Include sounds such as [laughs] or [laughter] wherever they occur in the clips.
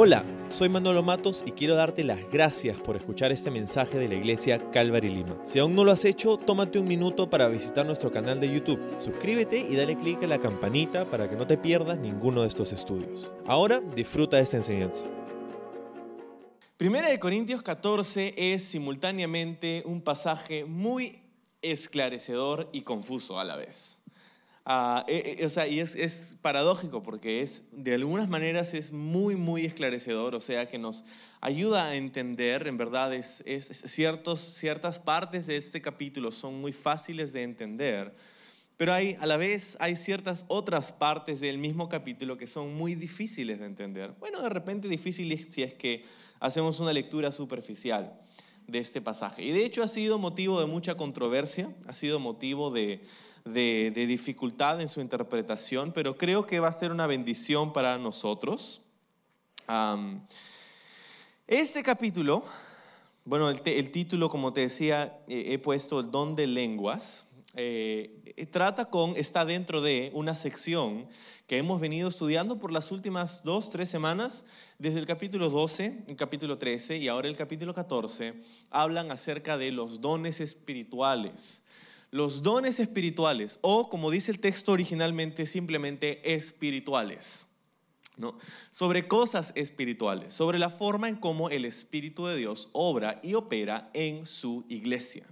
Hola, soy Manolo Matos y quiero darte las gracias por escuchar este mensaje de la iglesia Calvary Lima. Si aún no lo has hecho, tómate un minuto para visitar nuestro canal de YouTube. Suscríbete y dale clic a la campanita para que no te pierdas ninguno de esestos estudios. Ahora disfruta de esta enseñanza. Primera de Corintios 14 es simultáneamente un pasaje muy esclarecedor y confuso a la vez. Ah, eh, eh, o sea, y es, paradójico porque es, de algunas maneras es muy, muy esclarecedor, o sea, que nos ayuda a entender, en verdad, es, ciertos, ciertas partes de este capítulo son muy fáciles de entender, pero hay, a la vez hay ciertas otras partes del mismo capítulo que son muy difíciles de entender. Bueno, de repente difíciles si es que hacemos una lectura superficial de este pasaje. Y de hecho ha sido motivo de mucha controversia, ha sido motivo de de, dificultad en su interpretación, pero creo que va a ser una bendición para nosotros. este capítulo, bueno, el, título, como te decía, he puesto el don de lenguas. Eh, trata con, está dentro de una sección que hemos venido estudiando por las últimas dos, tres semanas, desde el capítulo 12, el capítulo 13 y ahora el capítulo 14, hablan acerca de los dones espirituales los dones espirituales, o como dice el texto originalmente, simplemente espirituales. Sobre cosas espirituales, sobre la forma en cómo el Espíritu de Dios obra y opera en su iglesia.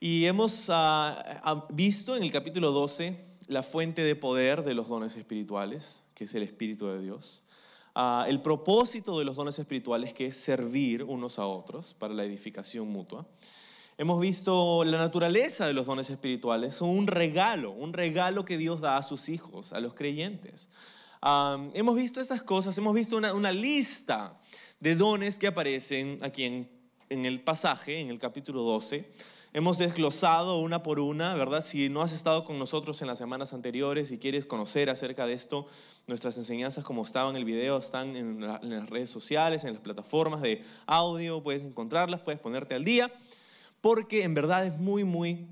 Y hemos ah, ah, visto en el capítulo 12 la fuente de poder de los dones espirituales, que es el Espíritu de Dios. Ah, el propósito de los dones espirituales, que es servir unos a otros para la edificación mutua. Hemos visto la naturaleza de los dones espirituales, son un regalo, un regalo que Dios da a sus hijos, a los creyentes. hemos visto esas cosas, hemos visto una, lista de dones que aparecen aquí en, en, el pasaje, en el capítulo 12. Hemos desglosado una por una, ¿verdad? Si no has estado con nosotros en las semanas anteriores y quieres conocer acerca de esto, nuestras enseñanzas como estaban en el video están en, en las redes sociales, en las plataformas de audio, puedes encontrarlas, puedes ponerte al día porque en verdad es muy, muy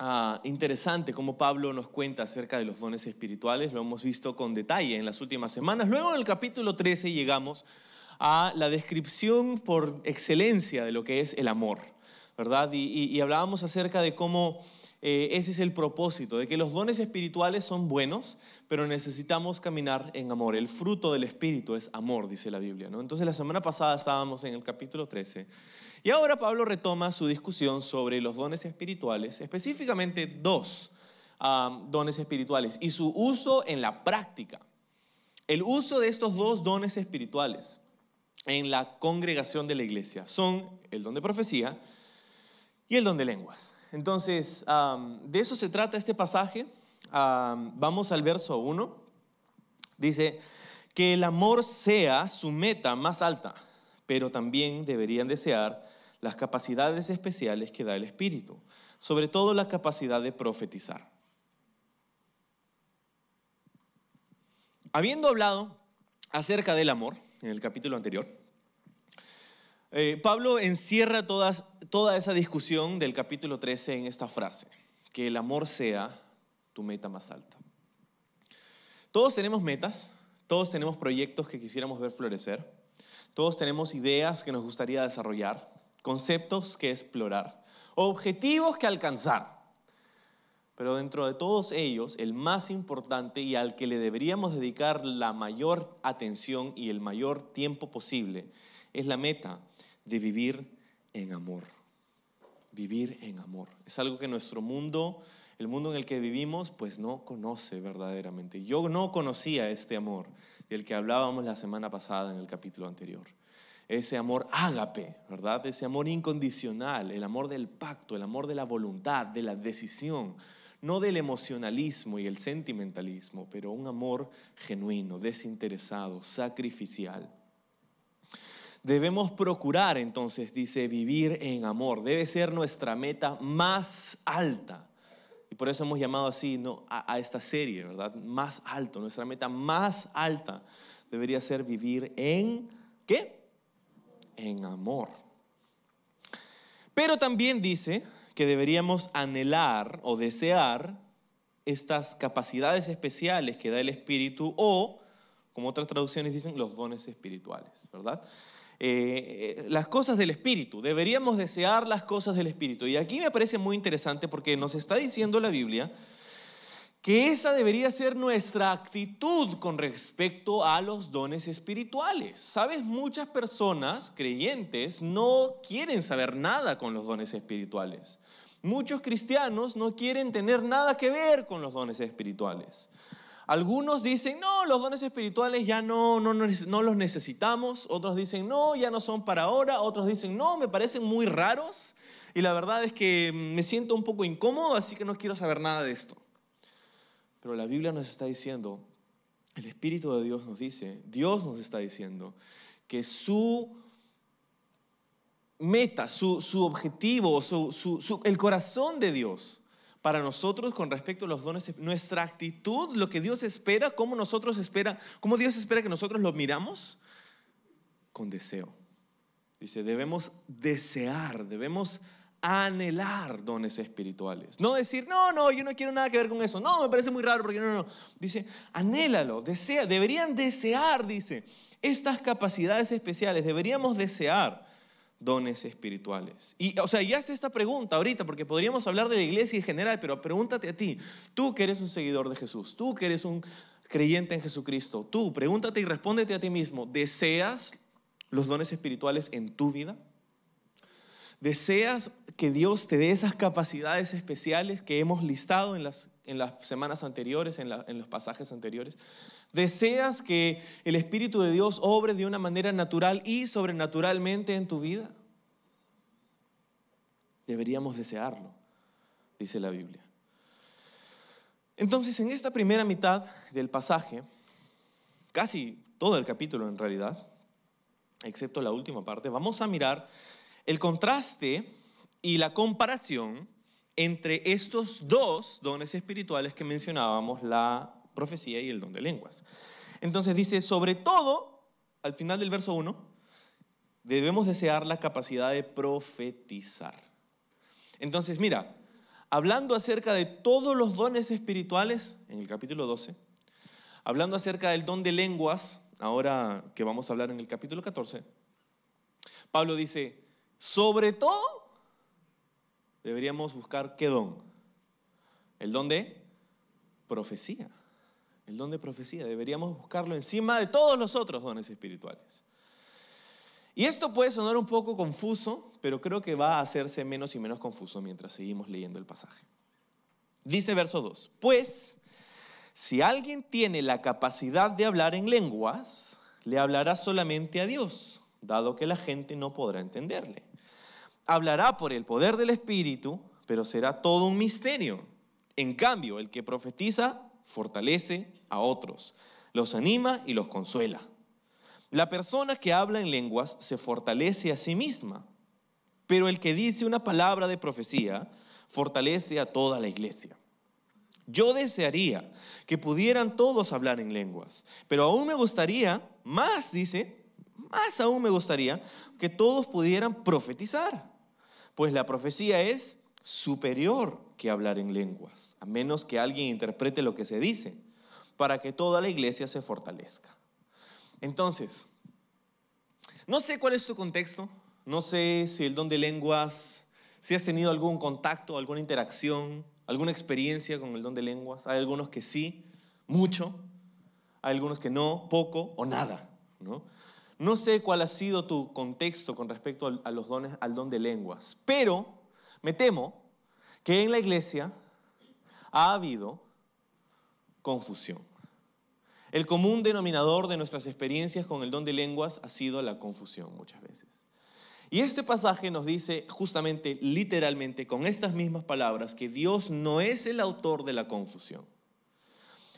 ah, interesante cómo Pablo nos cuenta acerca de los dones espirituales, lo hemos visto con detalle en las últimas semanas. Luego en el capítulo 13 llegamos a la descripción por excelencia de lo que es el amor, ¿verdad? Y, hablábamos acerca de cómo eh, ese es el propósito, de que los dones espirituales son buenos, pero necesitamos caminar en amor. El fruto del Espíritu es amor, dice la Biblia, ¿no? Entonces la semana pasada estábamos en el capítulo 13 y ahora Pablo retoma su discusión sobre los dones espirituales, específicamente dos ah, dones espirituales y su uso en la práctica. El uso de estos dos dones espirituales en la congregación de la iglesia son el don de profecía y el don de lenguas. Entonces, ah, de eso se trata este pasaje. Ah, vamos al verso 1. Dice, que el amor sea su meta más alta, pero también deberían desear las capacidades especiales que da el Espíritu, sobre todo la capacidad de profetizar. Habiendo hablado acerca del amor en el capítulo anterior, eh, Pablo encierra toda esa discusión del capítulo 13 en esta frase, que el amor sea tu meta más alta. Todos tenemos metas, todos tenemos proyectos que quisiéramos ver florecer, todos tenemos ideas que nos gustaría desarrollar, conceptos que explorar, objetivos que alcanzar. Pero dentro de todos ellos, el más importante y al que le deberíamos dedicar la mayor atención y el mayor tiempo posible es la meta de vivir en amor. Vivir en amor. Es algo que nuestro mundo, el mundo en el que vivimos, pues no conoce verdaderamente. Yo no conocía este amor del que hablábamos la semana pasada en el capítulo anterior ese amor ágape, ¿verdad? Ese amor incondicional, el amor del pacto, el amor de la voluntad, de la decisión, no del emocionalismo y el sentimentalismo, pero un amor genuino, desinteresado, sacrificial. Debemos procurar entonces, dice, vivir en amor. Debe ser nuestra meta más alta. Y por eso hemos llamado así ¿no? a, a esta serie, ¿verdad? Más alto. Nuestra meta más alta debería ser vivir en, ¿qué? En amor. Pero también dice que deberíamos anhelar o desear estas capacidades especiales que da el Espíritu o como otras traducciones dicen, los dones espirituales, ¿verdad? Eh, eh, las cosas del Espíritu, deberíamos desear las cosas del Espíritu. Y aquí me parece muy interesante porque nos está diciendo la Biblia que esa debería ser nuestra actitud con respecto a los dones espirituales. Sabes, muchas personas creyentes no quieren saber nada con los dones espirituales. Muchos cristianos no quieren tener nada que ver con los dones espirituales. Algunos dicen, no, los dones espirituales ya no, no, los necesitamos. Otros dicen, no, ya no son para ahora. Otros dicen, no, me parecen muy raros. Y la verdad es que me siento un poco incómodo, así que no quiero saber nada de esto. Pero la Biblia nos está diciendo, el Espíritu de Dios nos dice, Dios nos está diciendo que su meta, su, objetivo, el corazón de Dios para nosotros con respecto a los dones, nuestra actitud, lo que Dios espera, cómo nosotros espera, cómo Dios espera que nosotros lo miramos, con deseo. Dice, debemos desear, debemos anhelar dones espirituales. No decir, no, no, yo no quiero nada que ver con eso. No, me parece muy raro porque no, no. Dice, anhélalo, desea, deberían desear, dice, estas capacidades especiales, deberíamos desear dones espirituales. Y, o sea, y hace esta pregunta ahorita, porque podríamos hablar de la iglesia en general, pero pregúntate a ti, tú que eres un seguidor de Jesús, tú que eres un creyente en Jesucristo, tú pregúntate y respóndete a ti mismo, ¿deseas los dones espirituales en tu vida? ¿Deseas que Dios te dé esas capacidades especiales que hemos listado en las, en las semanas anteriores, en, en los pasajes anteriores? ¿Deseas que el Espíritu de Dios obre de una manera natural y sobrenaturalmente en tu vida? Deberíamos desearlo, dice la Biblia. Entonces, en esta primera mitad del pasaje, casi todo el capítulo en realidad, excepto la última parte, vamos a mirar el contraste y la comparación entre estos dos dones espirituales que mencionábamos, la profecía y el don de lenguas. Entonces dice, sobre todo, al final del verso 1, debemos desear la capacidad de profetizar. Entonces, mira, hablando acerca de todos los dones espirituales, en el capítulo 12, hablando acerca del don de lenguas, ahora que vamos a hablar en el capítulo 14, Pablo dice, sobre todo, deberíamos buscar qué don. El don de profecía. El don de profecía. Deberíamos buscarlo encima de todos los otros dones espirituales. Y esto puede sonar un poco confuso, pero creo que va a hacerse menos y menos confuso mientras seguimos leyendo el pasaje. Dice verso 2, pues si alguien tiene la capacidad de hablar en lenguas, le hablará solamente a Dios, dado que la gente no podrá entenderle hablará por el poder del Espíritu, pero será todo un misterio. En cambio, el que profetiza fortalece a otros, los anima y los consuela. La persona que habla en lenguas se fortalece a sí misma, pero el que dice una palabra de profecía fortalece a toda la iglesia. Yo desearía que pudieran todos hablar en lenguas, pero aún me gustaría, más dice, más aún me gustaría que todos pudieran profetizar pues la profecía es superior que hablar en lenguas, a menos que alguien interprete lo que se dice, para que toda la iglesia se fortalezca. Entonces, no sé cuál es tu contexto, no sé si el don de lenguas, si has tenido algún contacto, alguna interacción, alguna experiencia con el don de lenguas. Hay algunos que sí, mucho, hay algunos que no, poco o nada, ¿no? No sé cuál ha sido tu contexto con respecto a los dones, al don de lenguas, pero me temo que en la iglesia ha habido confusión. El común denominador de nuestras experiencias con el don de lenguas ha sido la confusión muchas veces. Y este pasaje nos dice justamente, literalmente, con estas mismas palabras, que Dios no es el autor de la confusión.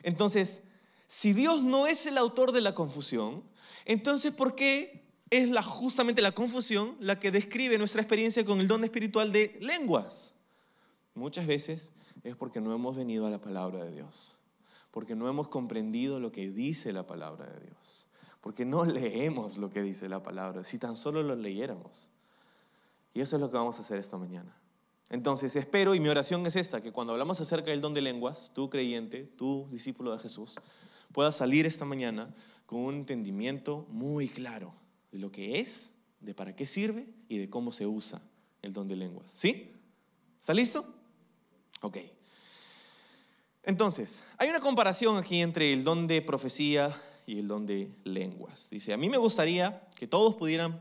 Entonces, si Dios no es el autor de la confusión, entonces, ¿por qué es justamente la confusión la que describe nuestra experiencia con el don espiritual de lenguas? Muchas veces es porque no hemos venido a la palabra de Dios, porque no hemos comprendido lo que dice la palabra de Dios, porque no leemos lo que dice la palabra, si tan solo lo leyéramos. Y eso es lo que vamos a hacer esta mañana. Entonces espero, y mi oración es esta, que cuando hablamos acerca del don de lenguas, tú creyente, tú discípulo de Jesús, puedas salir esta mañana con un entendimiento muy claro de lo que es, de para qué sirve y de cómo se usa el don de lenguas. ¿Sí? ¿Está listo? Ok. Entonces, hay una comparación aquí entre el don de profecía y el don de lenguas. Dice, a mí me gustaría que todos pudieran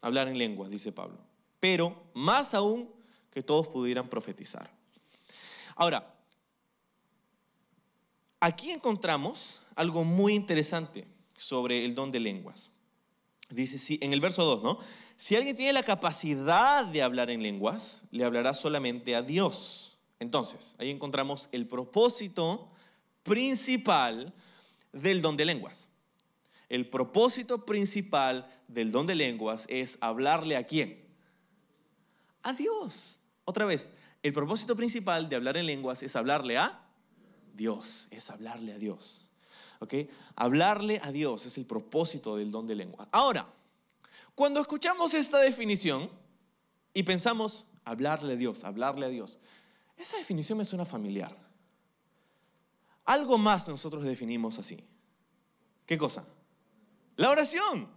hablar en lenguas, dice Pablo, pero más aún que todos pudieran profetizar. Ahora, aquí encontramos algo muy interesante sobre el don de lenguas. Dice sí, en el verso 2, ¿no? Si alguien tiene la capacidad de hablar en lenguas, le hablará solamente a Dios. Entonces, ahí encontramos el propósito principal del don de lenguas. El propósito principal del don de lenguas es hablarle a quién? A Dios. Otra vez, el propósito principal de hablar en lenguas es hablarle a Dios, es hablarle a Dios. ¿Ok? Hablarle a Dios es el propósito del don de lenguas. Ahora, cuando escuchamos esta definición y pensamos hablarle a Dios, hablarle a Dios, esa definición me suena familiar. Algo más nosotros definimos así. ¿Qué cosa? La oración.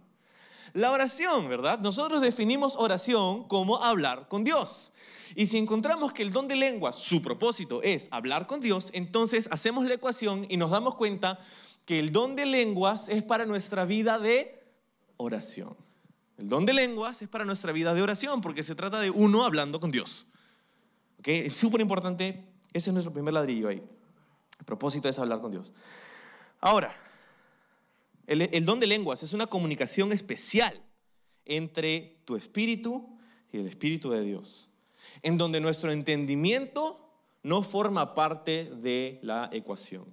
La oración, ¿verdad? Nosotros definimos oración como hablar con Dios. Y si encontramos que el don de lengua, su propósito es hablar con Dios, entonces hacemos la ecuación y nos damos cuenta que el don de lenguas es para nuestra vida de oración. El don de lenguas es para nuestra vida de oración porque se trata de uno hablando con Dios. ¿Ok? Es súper importante, ese es nuestro primer ladrillo ahí. El propósito es hablar con Dios. Ahora, el, el don de lenguas es una comunicación especial entre tu espíritu y el espíritu de Dios en donde nuestro entendimiento no forma parte de la ecuación.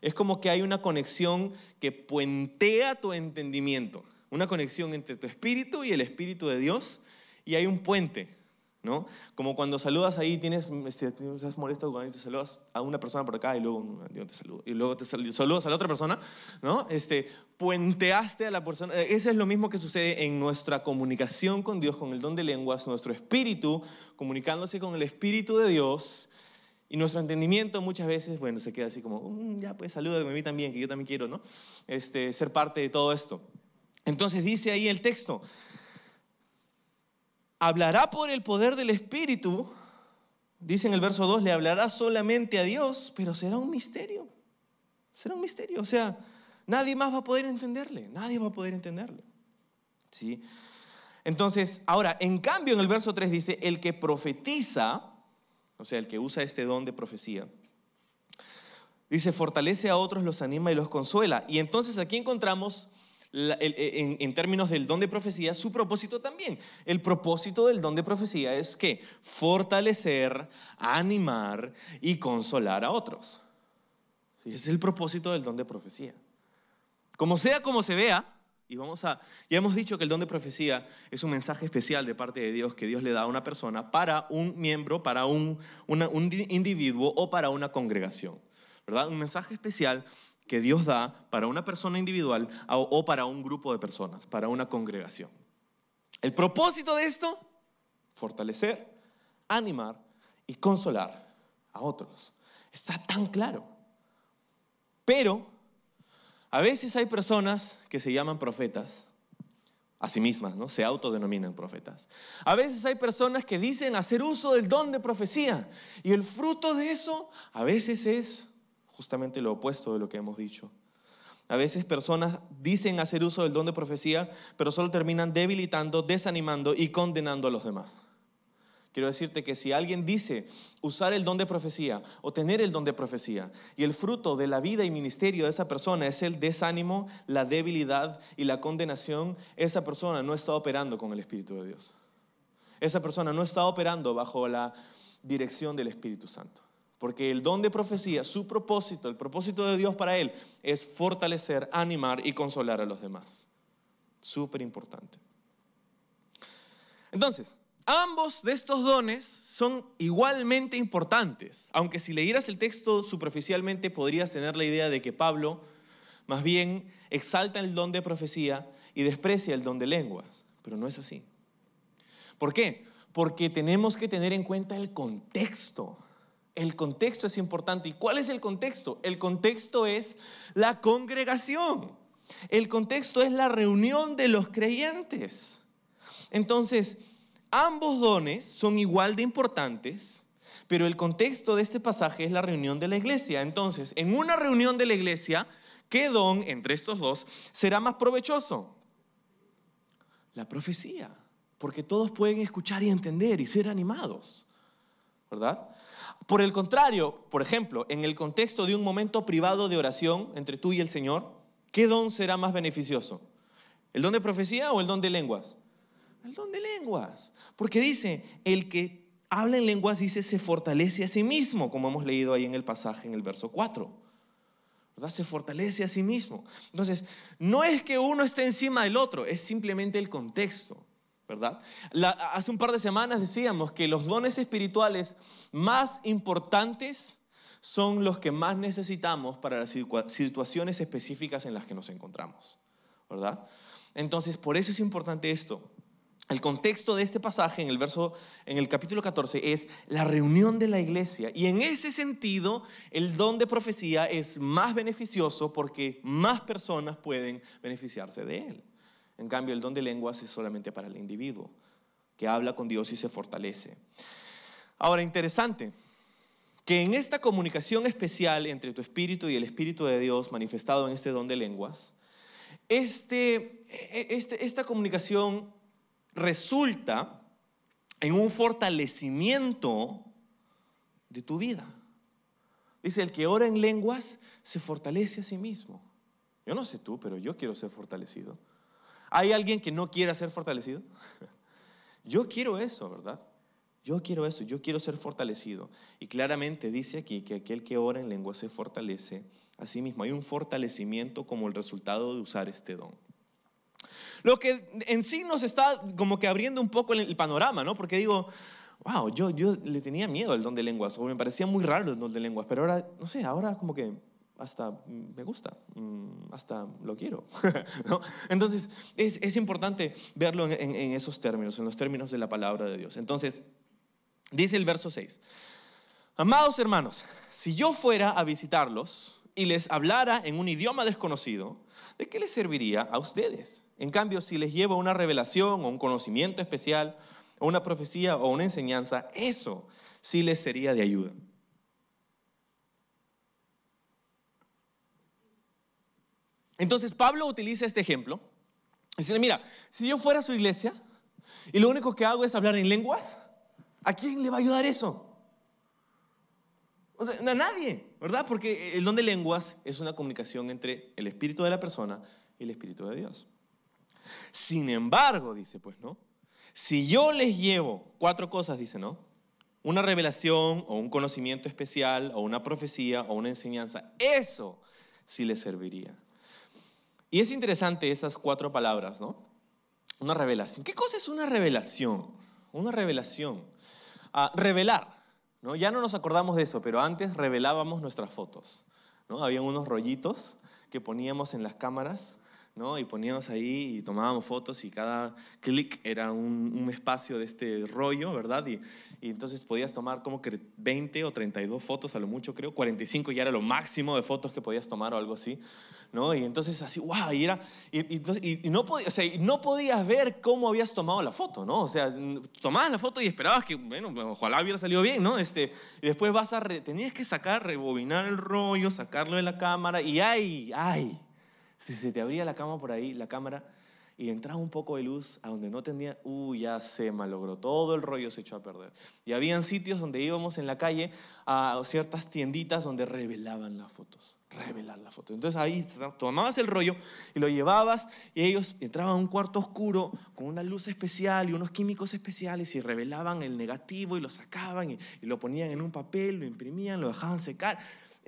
Es como que hay una conexión que puentea tu entendimiento, una conexión entre tu espíritu y el espíritu de Dios, y hay un puente. ¿No? Como cuando saludas ahí, tienes, este, estás molesto cuando te saludas a una persona por acá y luego te saludo, y luego te saludas a la otra persona, ¿no? Este, puenteaste a la persona. Eh, eso es lo mismo que sucede en nuestra comunicación con Dios, con el don de lenguas, nuestro espíritu comunicándose con el espíritu de Dios. Y nuestro entendimiento muchas veces, bueno, se queda así como, mm, ya pues salúdame a mí también, que yo también quiero, ¿no? Este, ser parte de todo esto. Entonces dice ahí el texto, hablará por el poder del Espíritu, dice en el verso 2, le hablará solamente a Dios, pero será un misterio. Será un misterio. O sea, nadie más va a poder entenderle, nadie va a poder entenderle. ¿Sí? Entonces, ahora, en cambio, en el verso 3 dice, el que profetiza, o sea, el que usa este don de profecía, dice, fortalece a otros, los anima y los consuela. Y entonces aquí encontramos e, en, términos del don de profecía, su propósito también. El propósito del don de profecía es que fortalecer, animar y consolar a otros. ese es el propósito del don de profecía. Como sea como se vea, y vamos a, ya hemos dicho que el don de profecía es un mensaje especial de parte de Dios que Dios le da a una persona para un miembro, para un, un individuo o para una congregación. ¿Verdad? Un mensaje especial que Dios da para una persona individual o para un grupo de personas, para una congregación. El propósito de esto, fortalecer, animar y consolar a otros. Está tan claro. Pero a veces hay personas que se llaman profetas, a sí mismas, ¿no? Se autodenominan profetas. A veces hay personas que dicen hacer uso del don de profecía y el fruto de eso a veces es justamente lo opuesto de lo que hemos dicho. A veces personas dicen hacer uso del don de profecía, pero solo terminan debilitando, desanimando y condenando a los demás. Quiero decirte que si alguien dice usar el don de profecía o tener el don de profecía y el fruto de la vida y ministerio de esa persona es el desánimo, la debilidad y la condenación, esa persona no está operando con el Espíritu de Dios. Esa persona no está operando bajo la dirección del Espíritu Santo. Porque el don de profecía, su propósito, el propósito de Dios para él es fortalecer, animar y consolar a los demás. Súper importante. Entonces, ambos de estos dones son igualmente importantes, aunque si leyeras el texto superficialmente podrías tener la idea de que Pablo más bien exalta el don de profecía y desprecia el don de lenguas, pero no es así. ¿Por qué? Porque tenemos que tener en cuenta el contexto el contexto es importante. ¿Y cuál es el contexto? El contexto es la congregación. El contexto es la reunión de los creyentes. Entonces, ambos dones son igual de importantes, pero el contexto de este pasaje es la reunión de la iglesia. Entonces, en una reunión de la iglesia, ¿qué don entre estos dos será más provechoso? La profecía, porque todos pueden escuchar y entender y ser animados, ¿verdad? Por el contrario, por ejemplo, en el contexto de un momento privado de oración entre tú y el Señor, ¿qué don será más beneficioso? ¿El don de profecía o el don de lenguas? El don de lenguas. Porque dice, el que habla en lenguas, dice, se fortalece a sí mismo, como hemos leído ahí en el pasaje en el verso 4. ¿verdad? Se fortalece a sí mismo. Entonces, no es que uno esté encima del otro, es simplemente el contexto. ¿Verdad? hace un par de semanas decíamos que los dones espirituales más importantes son los que más necesitamos para las situaciones específicas en las que nos encontramos, ¿verdad? Entonces, por eso es importante esto. El contexto de este pasaje en el verso en el capítulo 14 es la reunión de la iglesia y en ese sentido el don de profecía es más beneficioso porque más personas pueden beneficiarse de él. En cambio, el don de lenguas es solamente para el individuo que habla con Dios y se fortalece. Ahora, interesante, que en esta comunicación especial entre tu espíritu y el espíritu de Dios manifestado en este don de lenguas, este, este, esta comunicación resulta en un fortalecimiento de tu vida. Dice, el que ora en lenguas se fortalece a sí mismo. Yo no sé tú, pero yo quiero ser fortalecido. ¿Hay alguien que no quiera ser fortalecido? [laughs] Yo quiero eso, ¿verdad? Yo quiero eso, yo quiero ser fortalecido. Y claramente dice aquí que aquel que ora en lengua se fortalece a sí mismo. Hay un fortalecimiento como el resultado de usar este don. Lo que en sí nos está como que abriendo un poco el panorama, ¿no? Porque digo, wow, yo, yo le tenía miedo al don de lenguas, o me parecía muy raro el don de lenguas, pero ahora, no sé, ahora como que hasta me gusta, mm, hasta lo quiero. [laughs] Entonces, es, importante verlo en, en, esos términos, en los términos de la palabra de Dios. Entonces, dice el verso 6, amados hermanos, si yo fuera a visitarlos y les hablara en un idioma desconocido, ¿de qué les serviría a ustedes? En cambio, si les llevo una revelación o un conocimiento especial, o una profecía o una enseñanza, eso sí les sería de ayuda. Entonces Pablo utiliza este ejemplo. Dice, mira, si yo fuera a su iglesia y lo único que hago es hablar en lenguas, ¿a quién le va a ayudar eso? O a nadie, ¿verdad? Porque el don de lenguas es una comunicación entre el espíritu de la persona y el espíritu de Dios. Sin embargo, dice, pues, ¿no? Si yo les llevo cuatro cosas, dice, ¿no? Una revelación o un conocimiento especial o una profecía o una enseñanza, eso sí les serviría. Y es interesante esas cuatro palabras, ¿no? Una revelación. ¿Qué cosa es una revelación? Una revelación. Ah, revelar, ¿no? Ya no nos acordamos de eso, pero antes revelábamos nuestras fotos, ¿no? Habían unos rollitos que poníamos en las cámaras y poníamos ahí y tomábamos fotos y cada clic era un, espacio de este rollo, ¿verdad? Y, entonces podías tomar como que 20 o 32 fotos a lo mucho, creo, 45 ya era lo máximo de fotos que podías tomar o algo así, ¿no? Y entonces así, wow, y era, y, no, podías, ver cómo habías tomado la foto, ¿no? O sea, tomabas la foto y esperabas que, bueno, ojalá hubiera salido bien, ¿no? Este, y después vas a, tenías que sacar, rebobinar el rollo, sacarlo de la cámara y ay, ay si se te abría la cama por ahí, la cámara, y entraba un poco de luz a donde no tenía, uy, ya se malogró, todo el rollo se echó a perder. Y habían sitios donde íbamos en la calle a ciertas tienditas donde revelaban las fotos, revelar las fotos. Entonces ahí tomabas el rollo y lo llevabas y ellos entraban a un cuarto oscuro con una luz especial y unos químicos especiales y revelaban el negativo y lo sacaban y, y lo ponían en un papel, lo imprimían, lo dejaban secar.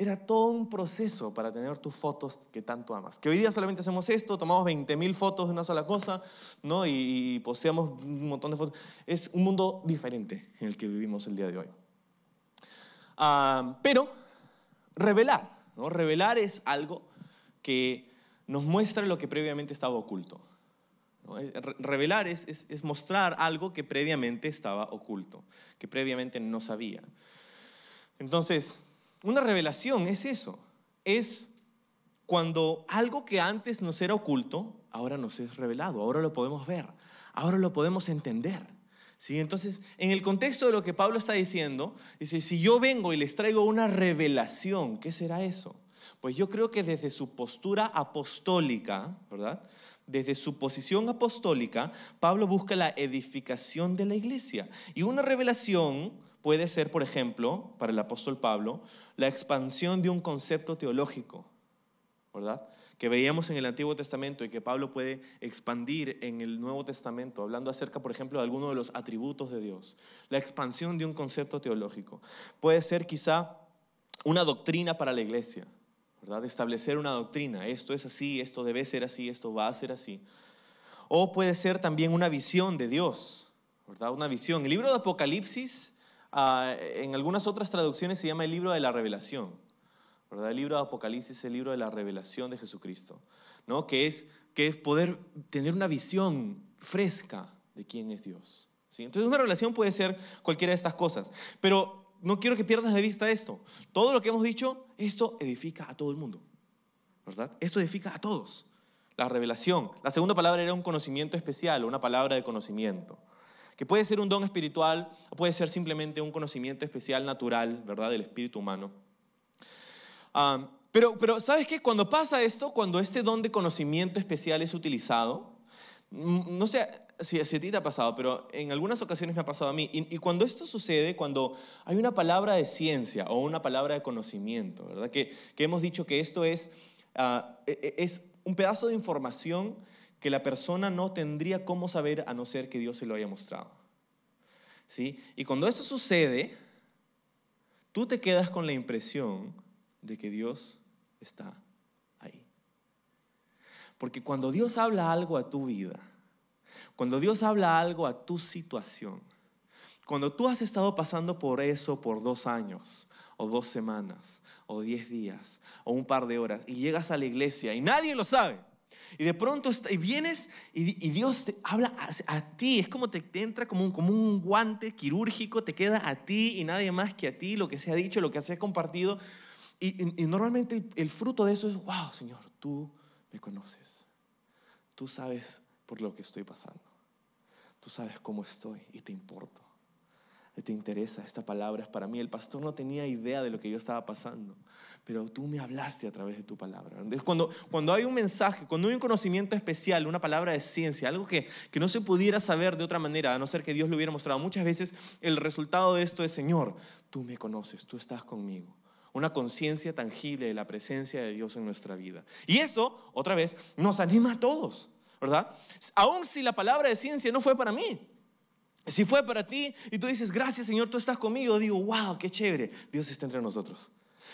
Era todo un proceso para tener tus fotos que tanto amas. Que hoy día solamente hacemos esto, tomamos 20.000 fotos de una sola cosa, ¿no? Y, poseamos un montón de fotos. Es un mundo diferente en el que vivimos el día de hoy. Ah, pero revelar, ¿no? Revelar es algo que nos muestra lo que previamente estaba oculto. Revelar es, es mostrar algo que previamente estaba oculto, que previamente no sabía. Entonces, una revelación es eso, es cuando algo que antes nos era oculto, ahora nos es revelado, ahora lo podemos ver, ahora lo podemos entender. ¿Sí? Entonces, en el contexto de lo que Pablo está diciendo, dice, si yo vengo y les traigo una revelación, ¿qué será eso? Pues yo creo que desde su postura apostólica, ¿verdad? Desde su posición apostólica, Pablo busca la edificación de la iglesia. Y una revelación puede ser, por ejemplo, para el apóstol Pablo, la expansión de un concepto teológico, ¿verdad? Que veíamos en el Antiguo Testamento y que Pablo puede expandir en el Nuevo Testamento, hablando acerca, por ejemplo, de algunos de los atributos de Dios. La expansión de un concepto teológico. Puede ser quizá una doctrina para la iglesia, ¿verdad? Establecer una doctrina, esto es así, esto debe ser así, esto va a ser así. O puede ser también una visión de Dios, ¿verdad? Una visión. El libro de Apocalipsis Ah, en algunas otras traducciones se llama el libro de la revelación. ¿verdad? El libro de Apocalipsis es el libro de la revelación de Jesucristo, ¿no? que, es, que es poder tener una visión fresca de quién es Dios. ¿sí? Entonces una revelación puede ser cualquiera de estas cosas, pero no quiero que pierdas de vista esto. Todo lo que hemos dicho, esto edifica a todo el mundo. ¿verdad? Esto edifica a todos. La revelación. La segunda palabra era un conocimiento especial, una palabra de conocimiento que puede ser un don espiritual o puede ser simplemente un conocimiento especial natural, ¿verdad?, del espíritu humano. Pero, pero, ¿sabes qué? Cuando pasa esto, cuando este don de conocimiento especial es utilizado, mm, no sé si, a ti te ha pasado, pero en algunas ocasiones me ha pasado a mí, y, cuando esto sucede, cuando hay una palabra de ciencia o una palabra de conocimiento, ¿verdad? Que, que hemos dicho que esto es, ah, e, e, es un pedazo de información que la persona no tendría cómo saber a no ser que Dios se lo haya mostrado. ¿Sí? Y cuando eso sucede, tú te quedas con la impresión de que Dios está ahí. Porque cuando Dios habla algo a tu vida, cuando Dios habla algo a tu situación, cuando tú has estado pasando por eso por dos años, o dos semanas, o diez días, o un par de horas, y llegas a la iglesia y nadie lo sabe, y de pronto y vienes y, Dios te habla a, ti. Es como te, entra como un, como un guante quirúrgico, te queda a ti y nadie más que a ti, lo que se ha dicho, lo que se ha compartido. Y, normalmente el, el fruto de eso es, wow, Señor, tú me conoces. Tú sabes por lo que estoy pasando. Tú sabes cómo estoy y te importo te interesa esta palabra es para mí. El pastor no tenía idea de lo que yo estaba pasando, pero tú me hablaste a través de tu palabra. cuando, cuando hay un mensaje, cuando hay un conocimiento especial, una palabra de ciencia, algo que, que no se pudiera saber de otra manera, a no ser que Dios lo hubiera mostrado, muchas veces el resultado de esto es, Señor, tú me conoces, tú estás conmigo. Una conciencia tangible de la presencia de Dios en nuestra vida. Y eso, otra vez, nos anima a todos, ¿verdad? Aun si la palabra de ciencia no fue para mí, si fue para ti y tú dices, gracias Señor, tú estás conmigo, digo, wow, qué chévere, Dios está entre nosotros.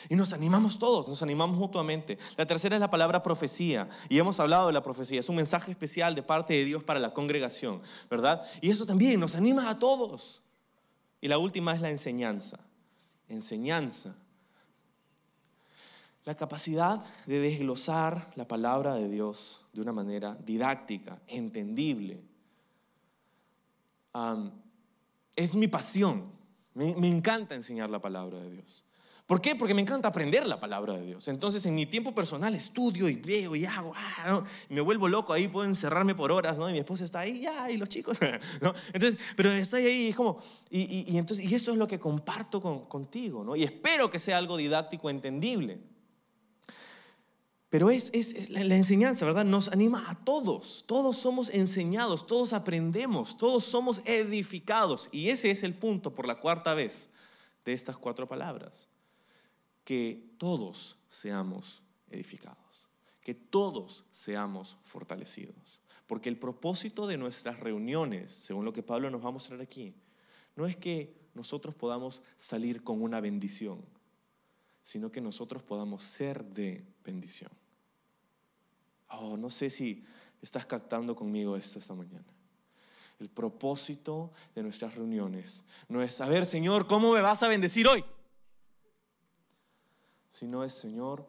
Y nos animamos todos, nos animamos mutuamente. La tercera es la palabra profecía. Y hemos hablado de la profecía. Es un mensaje especial de parte de Dios para la congregación, ¿verdad? Y eso también nos anima a todos. Y la última es la enseñanza. Enseñanza. La capacidad de desglosar la palabra de Dios de una manera didáctica, entendible, es mi pasión. Me, encanta enseñar la palabra de Dios. ¿Por qué? Porque me encanta aprender la palabra de Dios. Entonces, en mi tiempo personal estudio y veo y hago, ah, y me vuelvo loco, ahí puedo encerrarme por horas, ¿no? Y mi esposa está ahí, ya, y los chicos, [laughs] ¿no? Entonces, pero estoy ahí, es como, y, entonces, y esto es lo que comparto contigo, ¿no? Y espero que sea algo didáctico, entendible. Pero es, la, enseñanza, ¿verdad? Nos anima a todos. Todos somos enseñados, todos aprendemos, todos somos edificados. Y ese es el punto por la cuarta vez de estas cuatro palabras. Que todos seamos edificados, que todos seamos fortalecidos. Porque el propósito de nuestras reuniones, según lo que Pablo nos va a mostrar aquí, no es que nosotros podamos salir con una bendición, sino que nosotros podamos ser de bendición. Oh, no sé si estás captando conmigo esto esta mañana. El propósito de nuestras reuniones no es saber, Señor, ¿cómo me vas a bendecir hoy? Sino es, Señor,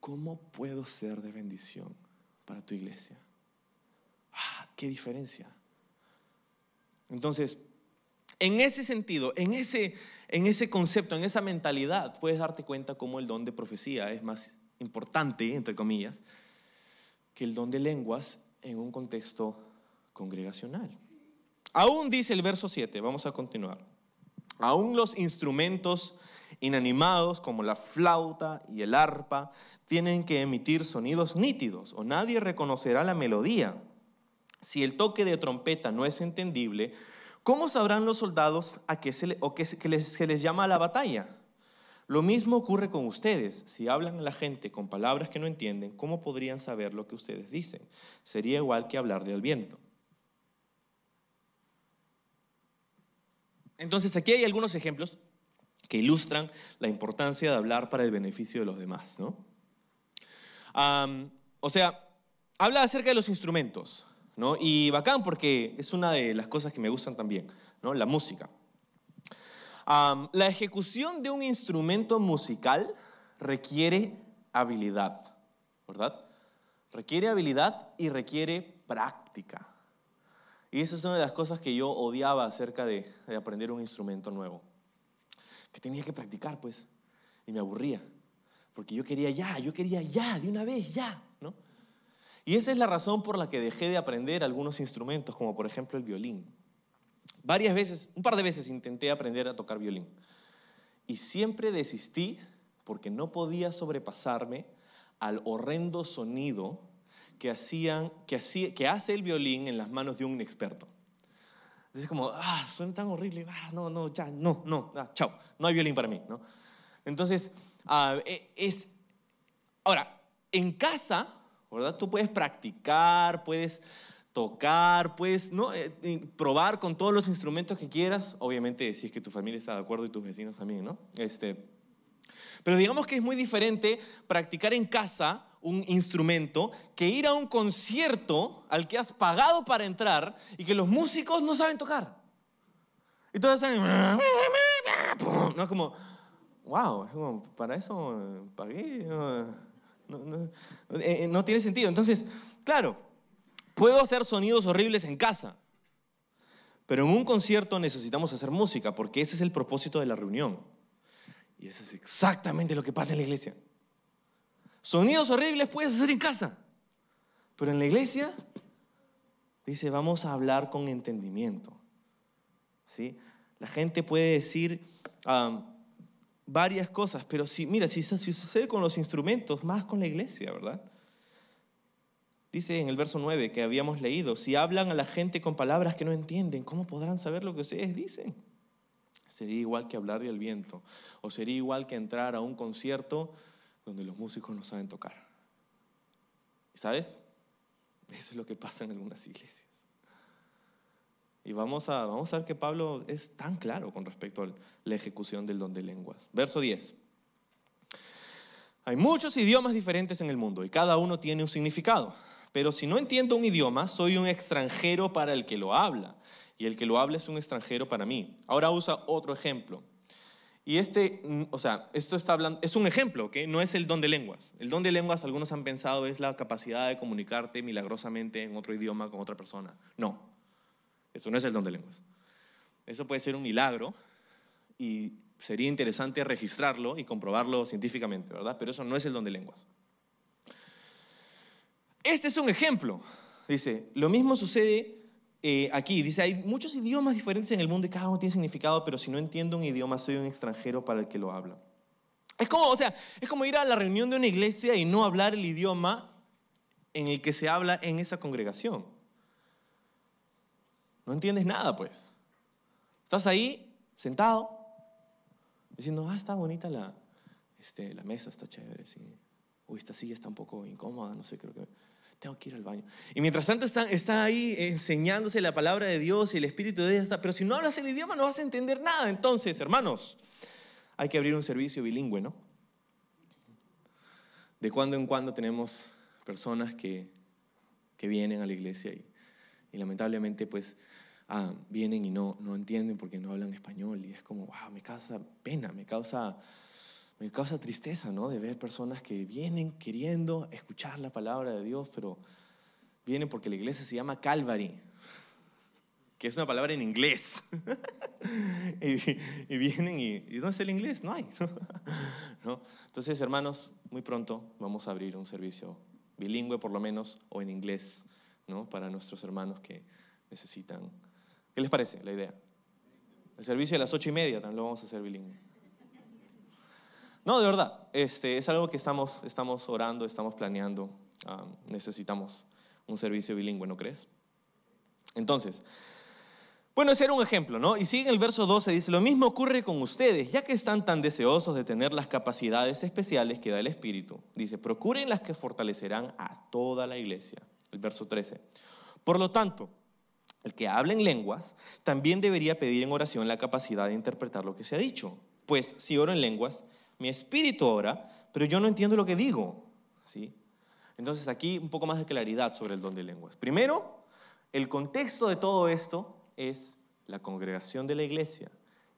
¿cómo puedo ser de bendición para tu iglesia? Ah, qué diferencia. Entonces, En ese sentido, en ese, en ese concepto, en esa mentalidad, puedes darte cuenta cómo el don de profecía es más importante, entre comillas, que el don de lenguas en un contexto congregacional. Aún dice el verso 7, vamos a continuar. Aún los instrumentos inanimados como la flauta y el arpa tienen que emitir sonidos nítidos o nadie reconocerá la melodía. Si el toque de trompeta no es entendible, ¿cómo sabrán los soldados a qué se, o que se les, les llama a la batalla? Lo mismo ocurre con ustedes. Si hablan a la gente con palabras que no entienden, ¿cómo podrían saber lo que ustedes dicen? Sería igual que hablarle al viento. Entonces aquí hay algunos ejemplos que ilustran la importancia de hablar para el beneficio de los demás. ¿no? o sea, habla acerca de los instrumentos. ¿no? Y bacán porque es una de las cosas que me gustan también, ¿no? la música. La ejecución de un instrumento musical requiere habilidad, ¿verdad? Requiere habilidad y requiere práctica. Y esa es una de las cosas que yo odiaba acerca de, de aprender un instrumento nuevo. Que tenía que practicar, pues. Y me aburría. Porque yo quería ya, yo quería ya, de una vez, ya, ¿no? Y esa es la razón por la que dejé de aprender algunos instrumentos, como por ejemplo el violín. Varias veces, un par de veces intenté aprender a tocar violín. Y siempre desistí porque no podía sobrepasarme al horrendo sonido que, hacían, que, hacía, que hace el violín en las manos de un experto. Es como, ah, suena tan horrible, ah, no, no, ya, no, no, ah, chao, no hay violín para mí, ¿no? Entonces, ah, e, es, ahora, en casa, ¿verdad? Tú puedes practicar, puedes tocar, puedes ¿no? Eh, probar con todos los instrumentos que quieras, obviamente si es que tu familia está de acuerdo y tus vecinos también, ¿no? Este, pero digamos que es muy diferente practicar en casa un instrumento que ir a un concierto al que has pagado para entrar y que los músicos no saben tocar. Y todos están... No, como, wow, para eso pagué. No, eh, no tiene sentido. Entonces, claro, puedo hacer sonidos horribles en casa, pero en un concierto necesitamos hacer música porque ese es el propósito de la reunión. Y eso es exactamente lo que pasa en la iglesia. Sonidos horribles puedes hacer en casa, pero en la iglesia dice, vamos a hablar con entendimiento. ¿Sí? La gente puede decir varias cosas, pero si, mira, si, si sucede con los instrumentos, más con la iglesia, ¿verdad? Dice en el verso 9 que habíamos leído, si hablan a la gente con palabras que no entienden, ¿cómo podrán saber lo que ustedes dicen? Sería igual que hablarle al viento, o sería igual que entrar a un concierto donde los músicos no saben tocar. ¿Y sabes? Eso es lo que pasa en algunas iglesias. Y vamos a, vamos a ver que Pablo es tan claro con respecto a la ejecución del don de lenguas. Verso 10. Hay muchos idiomas diferentes en el mundo y cada uno tiene un significado. Pero si no entiendo un idioma, soy un extranjero para el que lo habla. Y el que lo habla es un extranjero para mí. Ahora usa otro ejemplo. Y este, mm, o sea, esto está hablando, es un ejemplo, que no es el don de lenguas. El don de lenguas, algunos han pensado, es la capacidad de comunicarte milagrosamente en otro idioma con otra persona. No, eso no es el don de lenguas. Eso puede ser un milagro y sería interesante registrarlo y comprobarlo científicamente, ¿verdad? Pero eso no es el don de lenguas. Este es un ejemplo. Dice, lo mismo sucede eh, aquí. Dice, hay muchos idiomas diferentes en el mundo y cada uno tiene significado, pero si no entiendo un idioma, soy un extranjero para el que lo habla. Es como, o sea, es como ir a la reunión de una iglesia y no hablar el idioma en el que se habla en esa congregación. No entiendes nada, pues. Estás ahí, sentado, diciendo, ah, está bonita la, este, la mesa, está chévere, sí. Uy, esta silla está un poco incómoda, no sé, creo que tengo que ir al baño. Y mientras tanto está, está ahí enseñándose la palabra de Dios y el Espíritu de Dios pero si no hablas el idioma no vas a entender nada. Entonces, hermanos, hay que abrir un servicio bilingüe, ¿no? De cuando en cuando tenemos personas que, que vienen a la iglesia y, y lamentablemente pues ah, vienen y no, no entienden porque no hablan español y es como, wow, me causa pena, me causa me causa tristeza, ¿no? De ver personas que vienen queriendo escuchar la palabra de Dios, pero vienen porque la iglesia se llama Calvary. que es una palabra en inglés. [laughs] y, vienen y, ¿y dónde el inglés? No hay. [laughs] ¿No? Entonces, hermanos, muy pronto vamos a abrir un servicio bilingüe por lo menos o en inglés ¿no? para nuestros hermanos que necesitan. ¿Qué les parece la idea? El servicio a las ocho y media también lo vamos a hacer bilingüe. No, de verdad, este, es algo que estamos, estamos orando, estamos planeando. Necesitamos un servicio bilingüe, ¿no crees? Entonces, bueno, ese era un ejemplo, ¿no? Y sigue en el verso 12, dice, lo mismo ocurre con ustedes, ya que están tan deseosos de tener las capacidades especiales que da el Espíritu. Dice, procuren las que fortalecerán a toda la iglesia. El verso 13. Por lo tanto, el que habla en lenguas también debería pedir en oración la capacidad de interpretar lo que se ha dicho. Pues si oro en lenguas, mi espíritu ora, pero yo no entiendo lo que digo. ¿Sí? Entonces aquí un poco más de claridad sobre el don de lenguas. Primero, el contexto de todo esto es la congregación de la iglesia.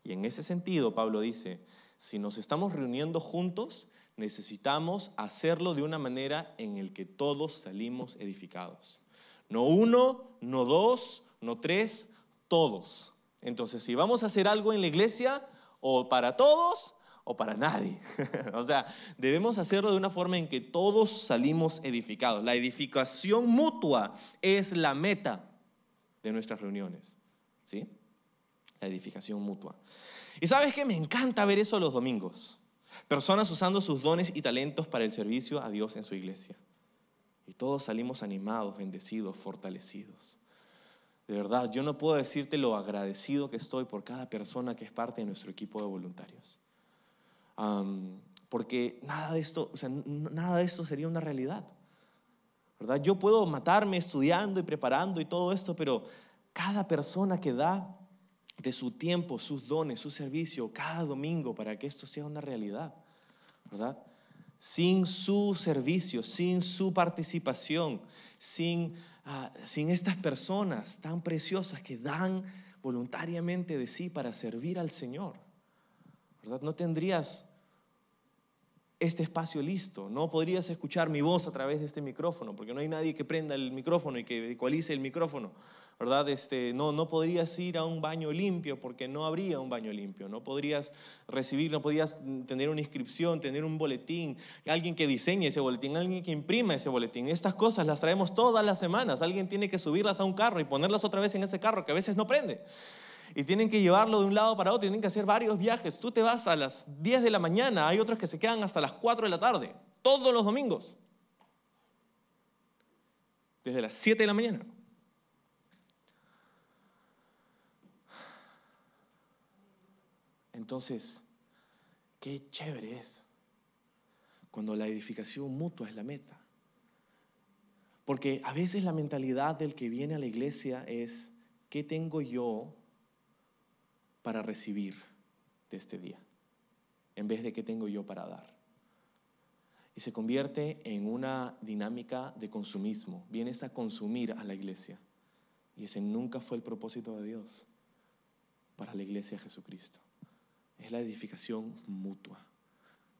Y en ese sentido, Pablo dice, si nos estamos reuniendo juntos, necesitamos hacerlo de una manera en el que todos salimos edificados. No uno, no dos, no tres, todos. Entonces, si vamos a hacer algo en la iglesia, o para todos, o para nadie. [laughs] o sea, debemos hacerlo de una forma en que todos salimos edificados. La edificación mutua es la meta de nuestras reuniones. ¿Sí? La edificación mutua. Y sabes que me encanta ver eso los domingos. Personas usando sus dones y talentos para el servicio a Dios en su iglesia. Y todos salimos animados, bendecidos, fortalecidos. De verdad, yo no puedo decirte lo agradecido que estoy por cada persona que es parte de nuestro equipo de voluntarios porque nada de esto, o sea, nada de esto sería una realidad. ¿Verdad? Yo puedo matarme estudiando y preparando y todo esto, pero cada persona que da de su tiempo, sus dones, su servicio cada domingo para que esto sea una realidad, ¿verdad? Sin su servicio, sin su participación, sin, ah, sin estas personas tan preciosas que dan voluntariamente de sí para servir al Señor, No tendrías este espacio listo. No podrías escuchar mi voz a través de este micrófono, porque no hay nadie que prenda el micrófono y que ecualice el micrófono, ¿verdad? Este, no, no podrías ir a un baño limpio porque no habría un baño limpio. No podrías recibir, no podrías tener una inscripción, tener un boletín, alguien que diseñe ese boletín, alguien que imprima ese boletín. Estas cosas las traemos todas las semanas. Alguien tiene que subirlas a un carro y ponerlas otra vez en ese carro que a veces no prende y tienen que llevarlo de un lado para otro, tienen que hacer varios viajes. Tú te vas a las 10 de la mañana, hay otros que se quedan hasta las 4 de la tarde, todos los domingos. Desde las 7 de la mañana. Entonces, qué chévere es cuando la edificación mutua es la meta. Porque a veces la mentalidad del que viene a la iglesia es, ¿qué tengo yo para recibir de este día, en vez de qué tengo yo para dar. Y se convierte en una dinámica de consumismo. Vienes a consumir a la iglesia. Y ese nunca fue el propósito de Dios para la iglesia Jesucristo. Es la edificación mutua.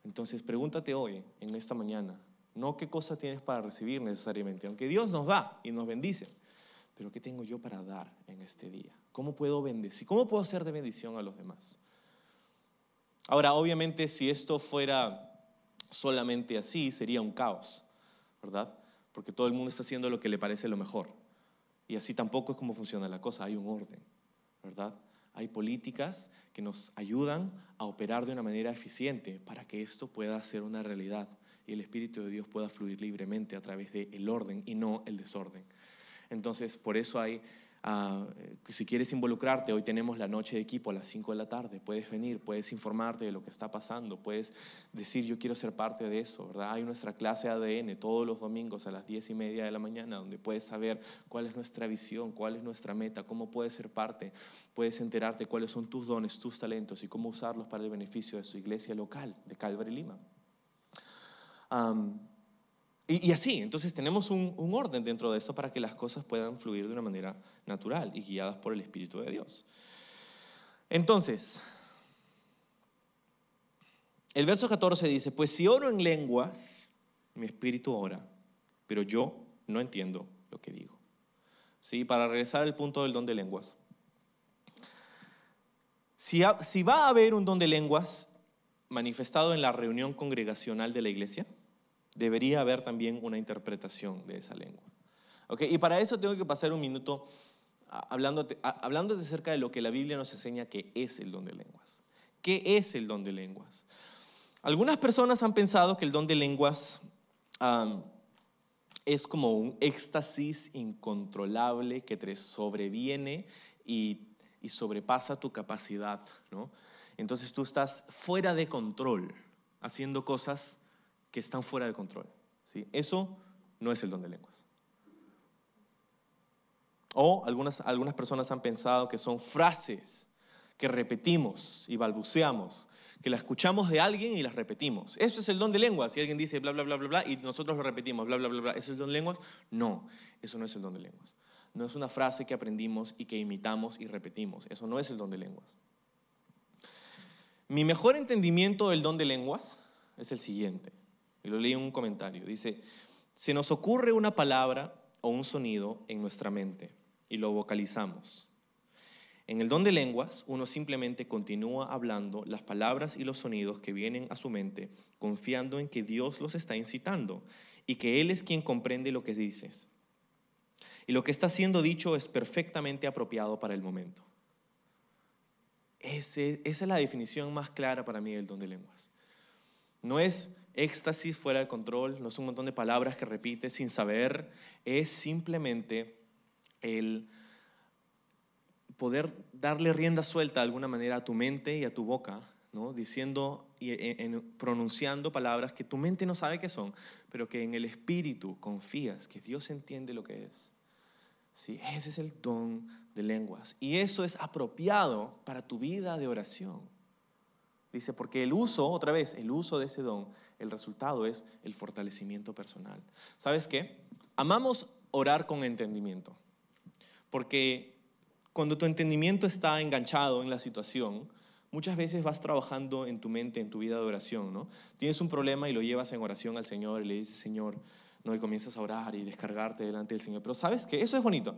Entonces pregúntate hoy, en esta mañana, no qué cosa tienes para recibir necesariamente, aunque Dios nos da y nos bendice, pero qué tengo yo para dar en este día. ¿Cómo puedo bendecir? ¿Cómo puedo ser de bendición a los demás? Ahora, obviamente, si esto fuera solamente así, sería un caos, ¿verdad? Porque todo el mundo está haciendo lo que le parece lo mejor. Y así tampoco es como funciona la cosa, hay un orden, ¿verdad? Hay políticas que nos ayudan a operar de una manera eficiente para que esto pueda ser una realidad y el Espíritu de Dios pueda fluir libremente a través del orden y no el desorden. Entonces, por eso hay Ah, si quieres involucrarte, hoy tenemos la noche de equipo a las 5 de la tarde, puedes venir, puedes informarte de lo que está pasando, puedes decir yo quiero ser parte de eso, ¿verdad? Hay nuestra clase ADN todos los domingos a las 10 y media de la mañana, donde puedes saber cuál es nuestra visión, cuál es nuestra meta, cómo puedes ser parte, puedes enterarte cuáles son tus dones, tus talentos y cómo usarlos para el beneficio de su iglesia local de Calvary Lima. Y, así, entonces tenemos un, orden dentro de esto para que las cosas puedan fluir de una manera natural y guiadas por el Espíritu de Dios. Entonces, el verso 14 dice, pues si oro en lenguas, mi espíritu ora, pero yo no entiendo lo que digo. Sí, para regresar al punto del don de lenguas. Si, va a haber un don de lenguas manifestado en la reunión congregacional de la iglesia, debería haber también una interpretación de esa lengua. ¿Ok? Y para eso tengo que pasar un minuto hablándote, hablándote acerca de lo que la Biblia nos enseña que es el don de lenguas. ¿Qué es el don de lenguas? Algunas personas han pensado que el don de lenguas es como un éxtasis incontrolable que te sobreviene y, y sobrepasa tu capacidad, ¿no? Entonces tú estás fuera de control, haciendo cosas que están fuera de control, ¿sí? Eso no es el don de lenguas. O algunas, algunas personas han pensado que son frases que repetimos y balbuceamos, que las escuchamos de alguien y las repetimos. Eso es el don de lenguas. Si alguien dice bla, bla, bla, bla, bla, y nosotros lo repetimos, bla, bla, bla, bla, ¿eso es el don de lenguas? No, eso no es el don de lenguas. No es una frase que aprendimos y que imitamos y repetimos. Eso no es el don de lenguas. Mi mejor entendimiento del don de lenguas es el siguiente. Y lo leí en un comentario. Dice, se nos ocurre una palabra o un sonido en nuestra mente y lo vocalizamos. En el don de lenguas, uno simplemente continúa hablando las palabras y los sonidos que vienen a su mente, confiando en que Dios los está incitando y que Él es quien comprende lo que dices. Y lo que está siendo dicho es perfectamente apropiado para el momento. Esa es la definición más clara para mí del don de lenguas. No es éxtasis fuera de control, no es un montón de palabras que repites sin saber, es simplemente el poder darle rienda suelta de alguna manera a tu mente y a tu boca, ¿no? diciendo y en- pronunciando palabras que tu mente no sabe qué son, pero que en el espíritu confías que Dios entiende lo que es. ¿Sí? Ese es el don de lenguas. Y eso es apropiado para tu vida de oración. Dice, porque el uso, otra vez, el uso de ese don, el resultado es el fortalecimiento personal. ¿Sabes qué? Amamos orar con entendimiento. Porque cuando tu entendimiento está enganchado en la situación, muchas veces vas trabajando en tu mente, en tu vida de oración, ¿no? Tienes un problema y lo llevas en oración al Señor y le dices, Señor, no, y comienzas a orar y descargarte delante del Señor. Pero sabes que eso es bonito.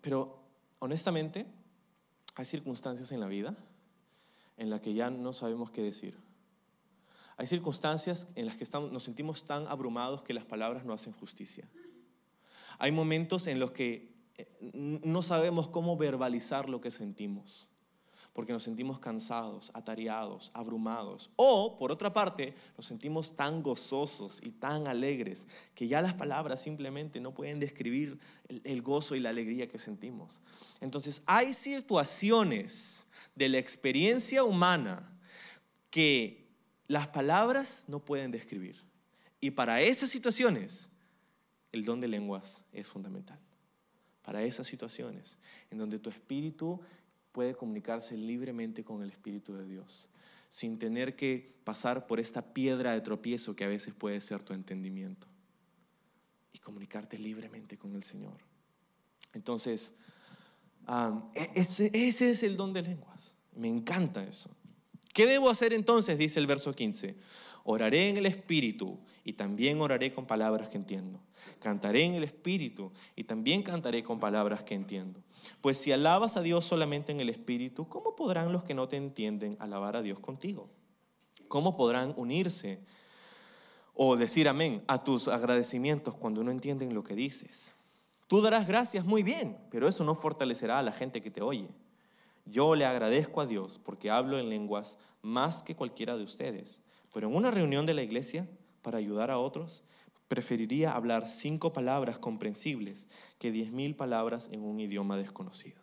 Pero honestamente, hay circunstancias en la vida en las que ya no sabemos qué decir. Hay circunstancias en las que nos sentimos tan abrumados que las palabras no hacen justicia. Hay momentos en los que eh, no sabemos cómo verbalizar lo que sentimos, porque nos sentimos cansados, atareados, abrumados. O, por otra parte, nos sentimos tan gozosos y tan alegres que ya las palabras simplemente no pueden describir el gozo y la alegría que sentimos. Entonces, hay situaciones de la experiencia humana que las palabras no pueden describir. Y para esas situaciones, el don de lenguas es fundamental. Para esas situaciones en donde tu espíritu puede comunicarse libremente con el Espíritu de Dios, sin tener que pasar por esta piedra de tropiezo que a veces puede ser tu entendimiento, y comunicarte libremente con el Señor. Entonces, ah, e- ese, ese es el don de lenguas. Me encanta eso. ¿Qué debo hacer entonces? Dice el verso 15. Oraré en el Espíritu y también oraré con palabras que entiendo. Cantaré en el Espíritu y también cantaré con palabras que entiendo. Pues si alabas a Dios solamente en el Espíritu, ¿cómo podrán los que no te entienden alabar a Dios contigo? ¿Cómo podrán unirse o decir amén a tus agradecimientos cuando no entienden lo que dices? Tú darás gracias muy bien, pero eso no fortalecerá a la gente que te oye. Yo le agradezco a Dios porque hablo en lenguas más que cualquiera de ustedes, pero en una reunión de la iglesia, para ayudar a otros, preferiría hablar cinco palabras comprensibles que diez mil palabras en un idioma desconocido.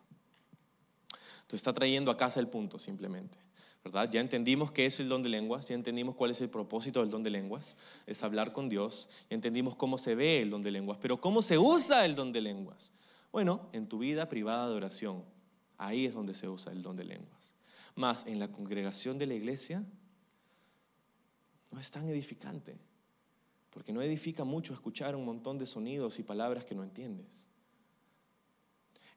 Tú está trayendo a casa el punto simplemente. ¿verdad? Ya entendimos qué es el don de lenguas, ya entendimos cuál es el propósito del don de lenguas, es hablar con Dios, ya entendimos cómo se ve el don de lenguas, pero ¿cómo se usa el don de lenguas? Bueno, en tu vida privada de oración, ahí es donde se usa el don de lenguas. Más en la congregación de la iglesia, no es tan edificante, porque no edifica mucho escuchar un montón de sonidos y palabras que no entiendes.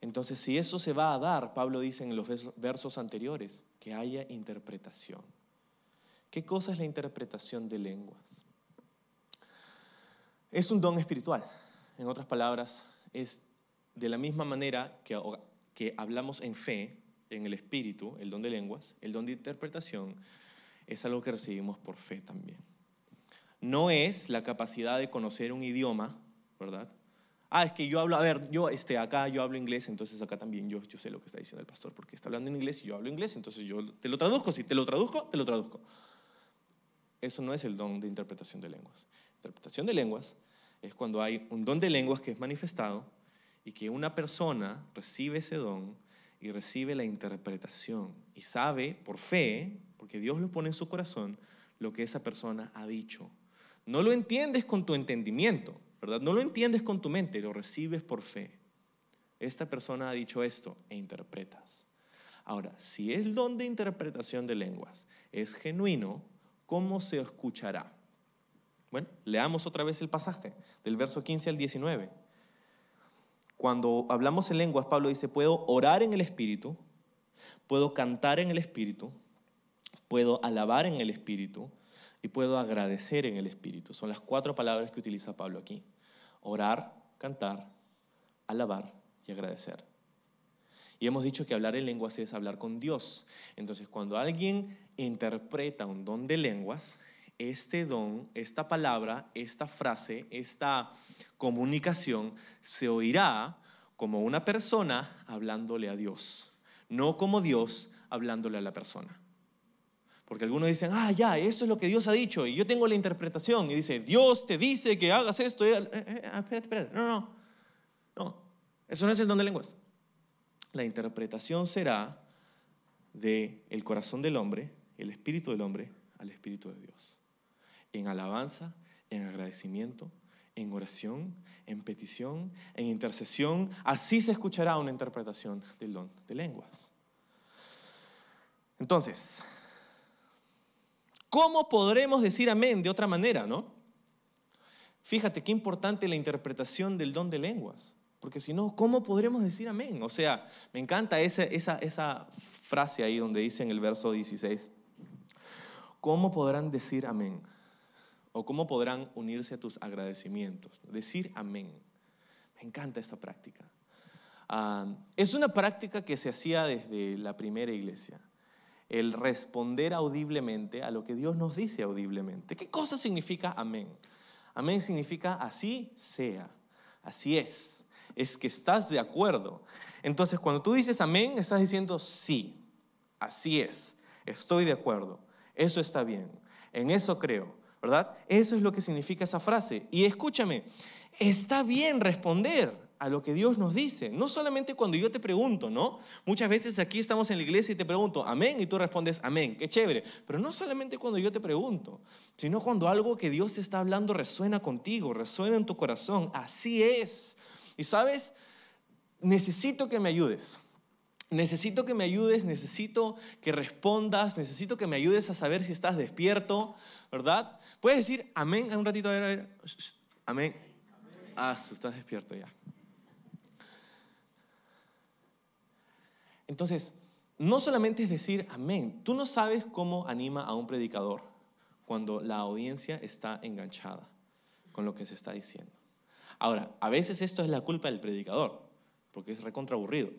Entonces, si eso se va a dar, Pablo dice en los versos anteriores, que haya interpretación. ¿Qué cosa es la interpretación de lenguas? Es un don espiritual. En otras palabras, es de la misma manera que, que hablamos en fe, en el espíritu, el don de lenguas, el don de interpretación, es algo que recibimos por fe también. No es la capacidad de conocer un idioma, ¿verdad? Ah, es que yo hablo, a ver, yo este, acá yo hablo inglés, entonces acá también yo, yo sé lo que está diciendo el pastor, porque está hablando en inglés y yo hablo inglés, entonces yo te lo traduzco, si te lo traduzco, te lo traduzco. Eso no es el don de interpretación de lenguas. Interpretación de lenguas es cuando hay un don de lenguas que es manifestado y que una persona recibe ese don y recibe la interpretación y sabe por fe, porque Dios lo pone en su corazón, lo que esa persona ha dicho. No lo entiendes con tu entendimiento, ¿verdad? No lo entiendes con tu mente, lo recibes por fe. Esta persona ha dicho esto e interpretas. Ahora, si el don de interpretación de lenguas es genuino, ¿cómo se escuchará? Bueno, leamos otra vez el pasaje del verso 15 al 19. Cuando hablamos en lenguas, Pablo dice, puedo orar en el Espíritu, puedo cantar en el Espíritu, puedo alabar en el Espíritu y puedo agradecer en el Espíritu. Son las cuatro palabras que utiliza Pablo aquí. Orar, cantar, alabar y agradecer. Y hemos dicho que hablar en lenguas es hablar con Dios. Entonces, cuando alguien interpreta un don de lenguas, este don, esta palabra, esta frase, esta comunicación se oirá como una persona hablándole a Dios, no como Dios hablándole a la persona. Porque algunos dicen, ah, ya, eso es lo que Dios ha dicho, y yo tengo la interpretación, y dice, Dios te dice que hagas esto. Eh, eh, eh, espérate, espérate, no, no, no, eso no es el don de lenguas. La interpretación será del el corazón del hombre, el espíritu del hombre, al espíritu de Dios en alabanza, en agradecimiento, en oración, en petición, en intercesión. Así se escuchará una interpretación del don de lenguas. Entonces, ¿cómo podremos decir amén de otra manera, no? Fíjate qué importante la interpretación del don de lenguas. Porque si no, ¿cómo podremos decir amén? O sea, me encanta esa, esa, esa frase ahí donde dice en el verso 16, ¿cómo podrán decir amén? ¿O cómo podrán unirse a tus agradecimientos? Decir amén. Me encanta esta práctica. Ah, es una práctica que se hacía desde la primera iglesia. El responder audiblemente a lo que Dios nos dice audiblemente. ¿Qué cosa significa amén? Amén significa así sea, así es. Es que estás de acuerdo. Entonces, cuando tú dices amén, estás diciendo sí, así es, estoy de acuerdo, eso está bien, en eso creo, ¿verdad? Eso es lo que significa esa frase. Y escúchame, está bien responder a lo que Dios nos dice, no solamente cuando yo te pregunto, ¿no? Muchas veces aquí estamos en la iglesia y te pregunto, amén, y tú respondes, amén, qué chévere, pero no solamente cuando yo te pregunto, sino cuando algo que Dios está hablando resuena contigo, resuena en tu corazón, así es. Y sabes, necesito que me ayudes. Necesito que me ayudes, necesito que respondas, necesito que me ayudes a saber si estás despierto, ¿verdad? Puedes decir amén un ratito, a ver, a ver. Amén. Ah, estás despierto ya. Entonces, no solamente es decir amén, tú no sabes cómo anima a un predicador cuando la audiencia está enganchada con lo que se está diciendo. Ahora, a veces esto es la culpa del predicador, porque es recontra aburrido.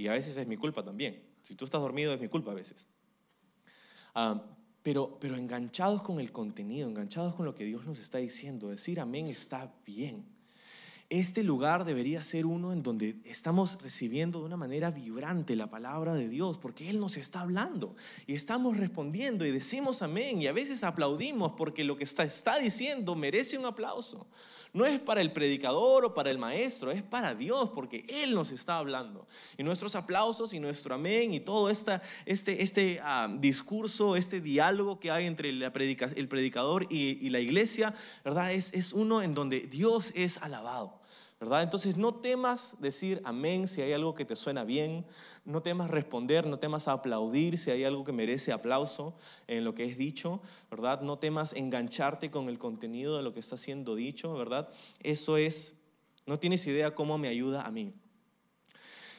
Y a veces es mi culpa también. Si tú estás dormido es mi culpa a veces. Ah, pero, pero enganchados con el contenido, enganchados con lo que Dios nos está diciendo, decir amén está bien. Este lugar debería ser uno en donde estamos recibiendo de una manera vibrante la palabra de Dios, porque Él nos está hablando y estamos respondiendo y decimos amén y a veces aplaudimos porque lo que está, está diciendo merece un aplauso. No es para el predicador o para el maestro, es para Dios, porque Él nos está hablando. Y nuestros aplausos y nuestro amén y todo esta, este, este ah, discurso, este diálogo que hay entre el predicador y, y, la iglesia, ¿verdad? Es, es uno en donde Dios es alabado. ¿Verdad? Entonces no temas decir amén si hay algo que te suena bien, no temas responder, no temas aplaudir si hay algo que merece aplauso en lo que es dicho, ¿verdad? No temas engancharte con el contenido de lo que está siendo dicho, ¿verdad? Eso es, no tienes idea cómo me ayuda a mí.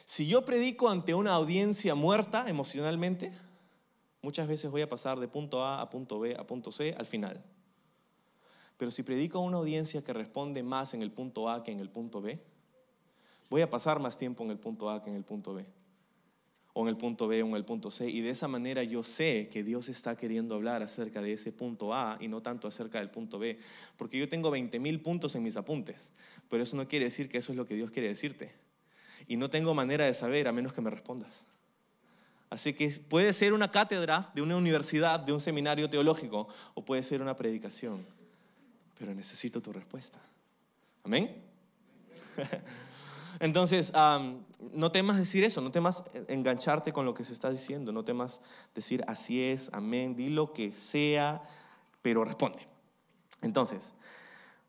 Si yo predico ante una audiencia muerta emocionalmente, muchas veces voy a pasar de punto A a punto B a punto C al final. Pero si predico a una audiencia que responde más en el punto A que en el punto B, voy a pasar más tiempo en el punto A que en el punto B. o en el punto B o en el punto C. Y de esa manera yo sé que Dios está queriendo hablar acerca de ese punto A y no tanto acerca del punto B. Porque yo tengo 20 mil puntos en mis apuntes, pero eso no quiere decir que eso es lo que Dios quiere decirte. Y no tengo manera de saber a menos que me respondas. Así que puede ser una cátedra de una universidad, de un seminario teológico, o puede ser una predicación. Pero necesito tu respuesta. Amén. [laughs] Entonces, no temas decir eso, no temas engancharte con lo que se está diciendo, no temas decir así es, amén, di lo que sea, pero responde. Entonces,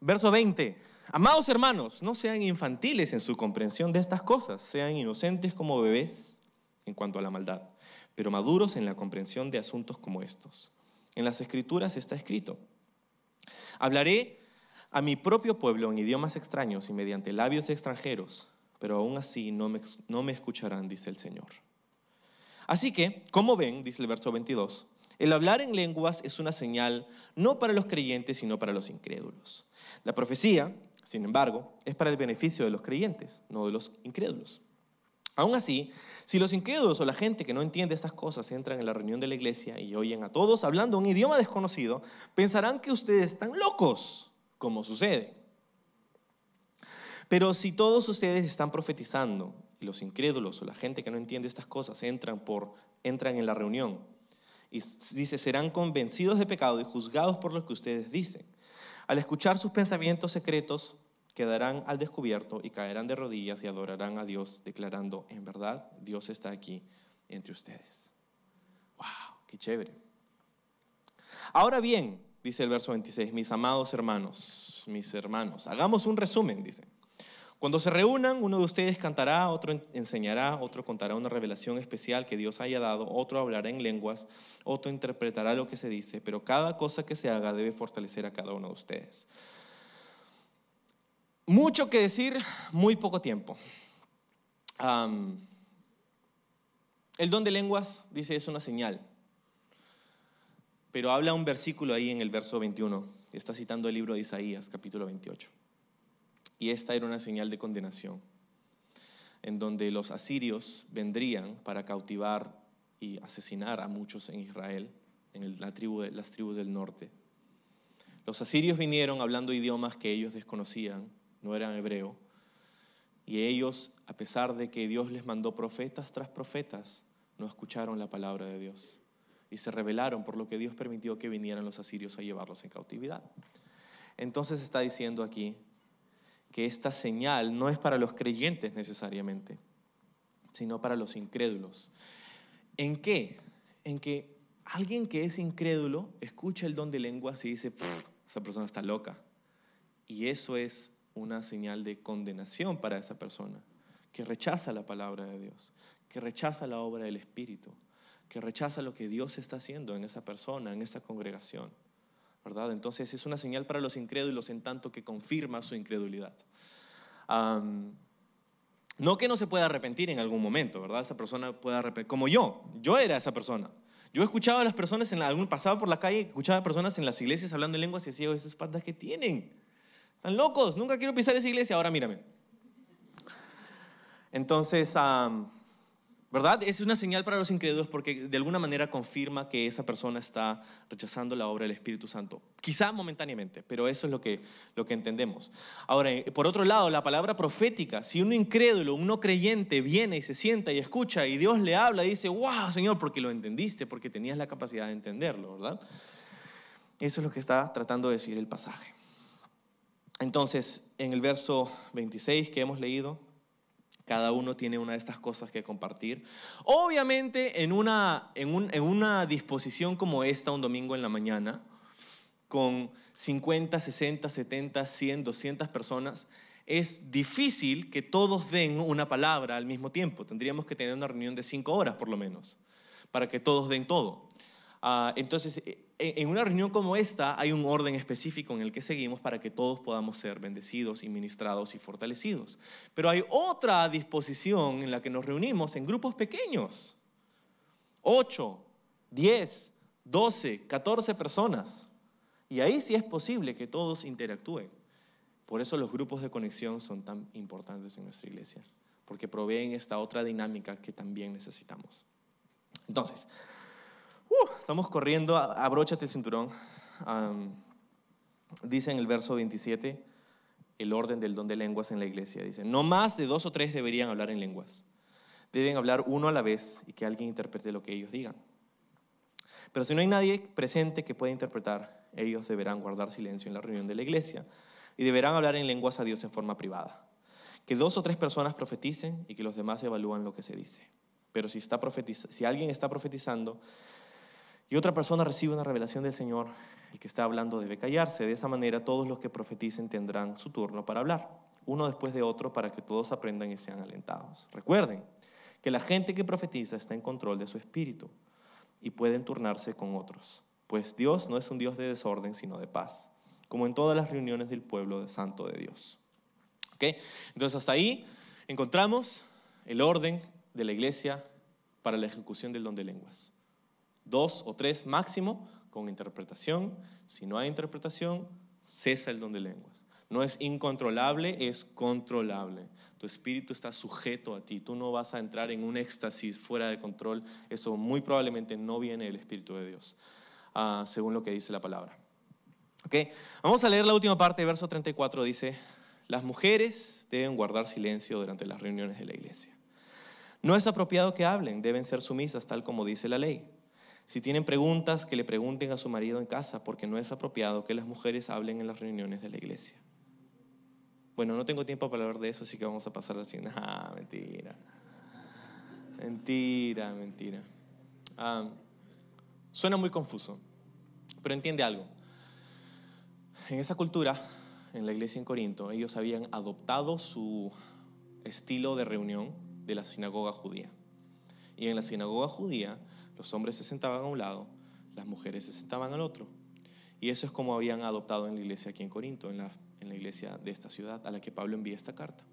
verso 20, amados hermanos, no sean infantiles en su comprensión de estas cosas, sean inocentes como bebés en cuanto a la maldad, pero maduros en la comprensión de asuntos como estos. En las escrituras está escrito, hablaré a mi propio pueblo en idiomas extraños y mediante labios de extranjeros pero aún así no me, no me escucharán, dice el Señor. Así que, como ven, dice el verso 22, el hablar en lenguas es una señal no para los creyentes, sino para los incrédulos. La profecía, sin embargo, es para el beneficio de los creyentes, no de los incrédulos. Aún así, si los incrédulos o la gente que no entiende estas cosas entran en la reunión de la iglesia y oyen a todos hablando un idioma desconocido, pensarán que ustedes están locos, como sucede. Pero si todos ustedes están profetizando y los incrédulos o la gente que no entiende estas cosas entran, por, entran en la reunión y dice, serán convencidos de pecado y juzgados por lo que ustedes dicen. Al escuchar sus pensamientos secretos, quedarán al descubierto y caerán de rodillas y adorarán a Dios, declarando, en verdad, Dios está aquí entre ustedes. ¡Wow! ¡Qué chévere! Ahora bien, dice el verso 26, mis amados hermanos, mis hermanos, hagamos un resumen, dice. Cuando se reúnan, uno de ustedes cantará, otro enseñará, otro contará una revelación especial que Dios haya dado, otro hablará en lenguas, otro interpretará lo que se dice, pero cada cosa que se haga debe fortalecer a cada uno de ustedes. Mucho que decir, muy poco tiempo. el don de lenguas, dice, es una señal. Pero habla un versículo ahí en el verso 21. Está citando el libro de Isaías, capítulo 28. Y esta era una señal de condenación, en donde los asirios vendrían para cautivar y asesinar a muchos en Israel, en la las tribus del norte. Los asirios vinieron hablando idiomas que ellos desconocían, no eran hebreo, y ellos, a pesar de que Dios les mandó profetas tras profetas, no escucharon la palabra de Dios y se rebelaron por lo que Dios permitió que vinieran los asirios a llevarlos en cautividad. Entonces está diciendo aquí que esta señal no es para los creyentes necesariamente, sino para los incrédulos. ¿En qué? En que alguien que es incrédulo escucha el don de lenguas y dice, esa persona está loca. Y eso es una señal de condenación para esa persona, que rechaza la palabra de Dios, que rechaza la obra del Espíritu, que rechaza lo que Dios está haciendo en esa persona, en esa congregación. ¿verdad? Entonces es una señal para los incrédulos en tanto que confirma su incredulidad. no que no se pueda arrepentir en algún momento, ¿verdad? Esa persona puede arrepentir, como yo, yo era esa persona. Yo escuchaba a las personas, en algún pasaba por la calle, escuchaba a personas en las iglesias hablando en lenguas y decía, esas patas que tienen, están locos, nunca quiero pisar esa iglesia, ahora mírame. Entonces, ¿Verdad? Es una señal para los incrédulos porque de alguna manera confirma que esa persona está rechazando la obra del Espíritu Santo. Quizá momentáneamente, pero eso es lo que, lo que entendemos. Ahora, eh, por otro lado, la palabra profética, si un incrédulo, un no creyente viene y se sienta y escucha y Dios le habla y dice, wow, Señor, porque lo entendiste, porque tenías la capacidad de entenderlo, ¿verdad? Eso es lo que está tratando de decir el pasaje. Entonces, en el verso 26 que hemos leído, cada uno tiene una de estas cosas que compartir. Obviamente en una, disposición como esta, un domingo en la mañana, con 50, 60, 70, 100, 200 personas, es difícil que todos den una palabra al mismo tiempo. Tendríamos que tener una reunión de cinco horas por lo menos, para que todos den todo. Ah, entonces, e, e, en una reunión como esta hay un orden específico en el que seguimos para que todos podamos ser bendecidos y ministrados y fortalecidos. Pero hay otra disposición en la que nos reunimos en grupos pequeños. 8, 10, 12, 14 personas. Y ahí sí es posible que todos interactúen. Por eso los grupos de conexión son tan importantes en nuestra iglesia. porque proveen esta otra dinámica que también necesitamos. Entonces, uh, estamos corriendo, abróchate el cinturón. dice en el verso 27 el orden del don de lenguas en la iglesia. Dice, no más de dos o tres deberían hablar en lenguas. Deben hablar uno a la vez y que alguien interprete lo que ellos digan. Pero si no hay nadie presente que pueda interpretar, ellos deberán guardar silencio en la reunión de la iglesia y deberán hablar en lenguas a Dios en forma privada. Que dos o tres personas profeticen y que los demás evalúen lo que se dice. Pero si, está si alguien está profetizando y otra persona recibe una revelación del Señor, el que está hablando debe callarse. De esa manera todos los que profeticen tendrán su turno para hablar, uno después de otro, para que todos aprendan y sean alentados. Recuerden que la gente que profetiza está en control de su espíritu y pueden turnarse con otros, pues Dios no es un Dios de desorden, sino de paz, como en todas las reuniones del pueblo santo de Dios. ¿Okay? Entonces hasta ahí encontramos el orden de la iglesia para la ejecución del don de lenguas. Dos o tres máximo con interpretación. Si no hay interpretación, cesa el don de lenguas. No es incontrolable, es controlable. Tu espíritu está sujeto a ti. Tú no vas a entrar en un éxtasis fuera de control. Eso muy probablemente no viene del Espíritu de Dios, ah, según lo que dice la palabra. ¿Okay? Vamos a leer la última parte, verso 34. Dice, las mujeres deben guardar silencio durante las reuniones de la iglesia. No es apropiado que hablen, deben ser sumisas tal como dice la ley. Si tienen preguntas, que le pregunten a su marido en casa, porque no es apropiado que las mujeres hablen en las reuniones de la iglesia. Bueno, no tengo tiempo para hablar de eso, así que vamos a pasar así. Ah, mentira. Mentira, mentira. Ah, suena muy confuso, pero entiende algo. En esa cultura, en la iglesia en Corinto, ellos habían adoptado su estilo de reunión de la sinagoga judía. Y en la sinagoga judía, los hombres se sentaban a un lado, las mujeres se sentaban al otro. Y eso es como habían adoptado en la iglesia aquí en Corinto, en la, iglesia de esta ciudad a la que Pablo envía esta carta.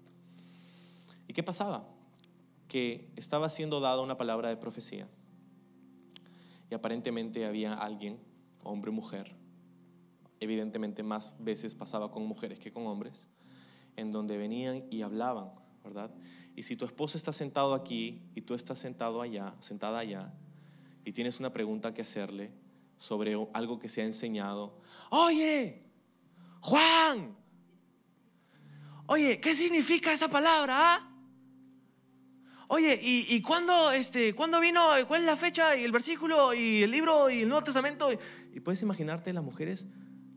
¿Y qué pasaba? Que estaba siendo dada una palabra de profecía. Y aparentemente había alguien, hombre o mujer, evidentemente más veces pasaba con mujeres que con hombres, en donde venían y hablaban, ¿verdad? Y si tu esposo está sentado aquí y tú estás sentado allá, sentada allá, y tienes una pregunta que hacerle sobre algo que se ha enseñado, oye, Juan, oye, ¿qué significa esa palabra? Ah? Oye, ¿y, cuándo, este, cuándo vino? ¿Cuál es la fecha y el versículo y el libro y el Nuevo Testamento? Y, puedes imaginarte a las mujeres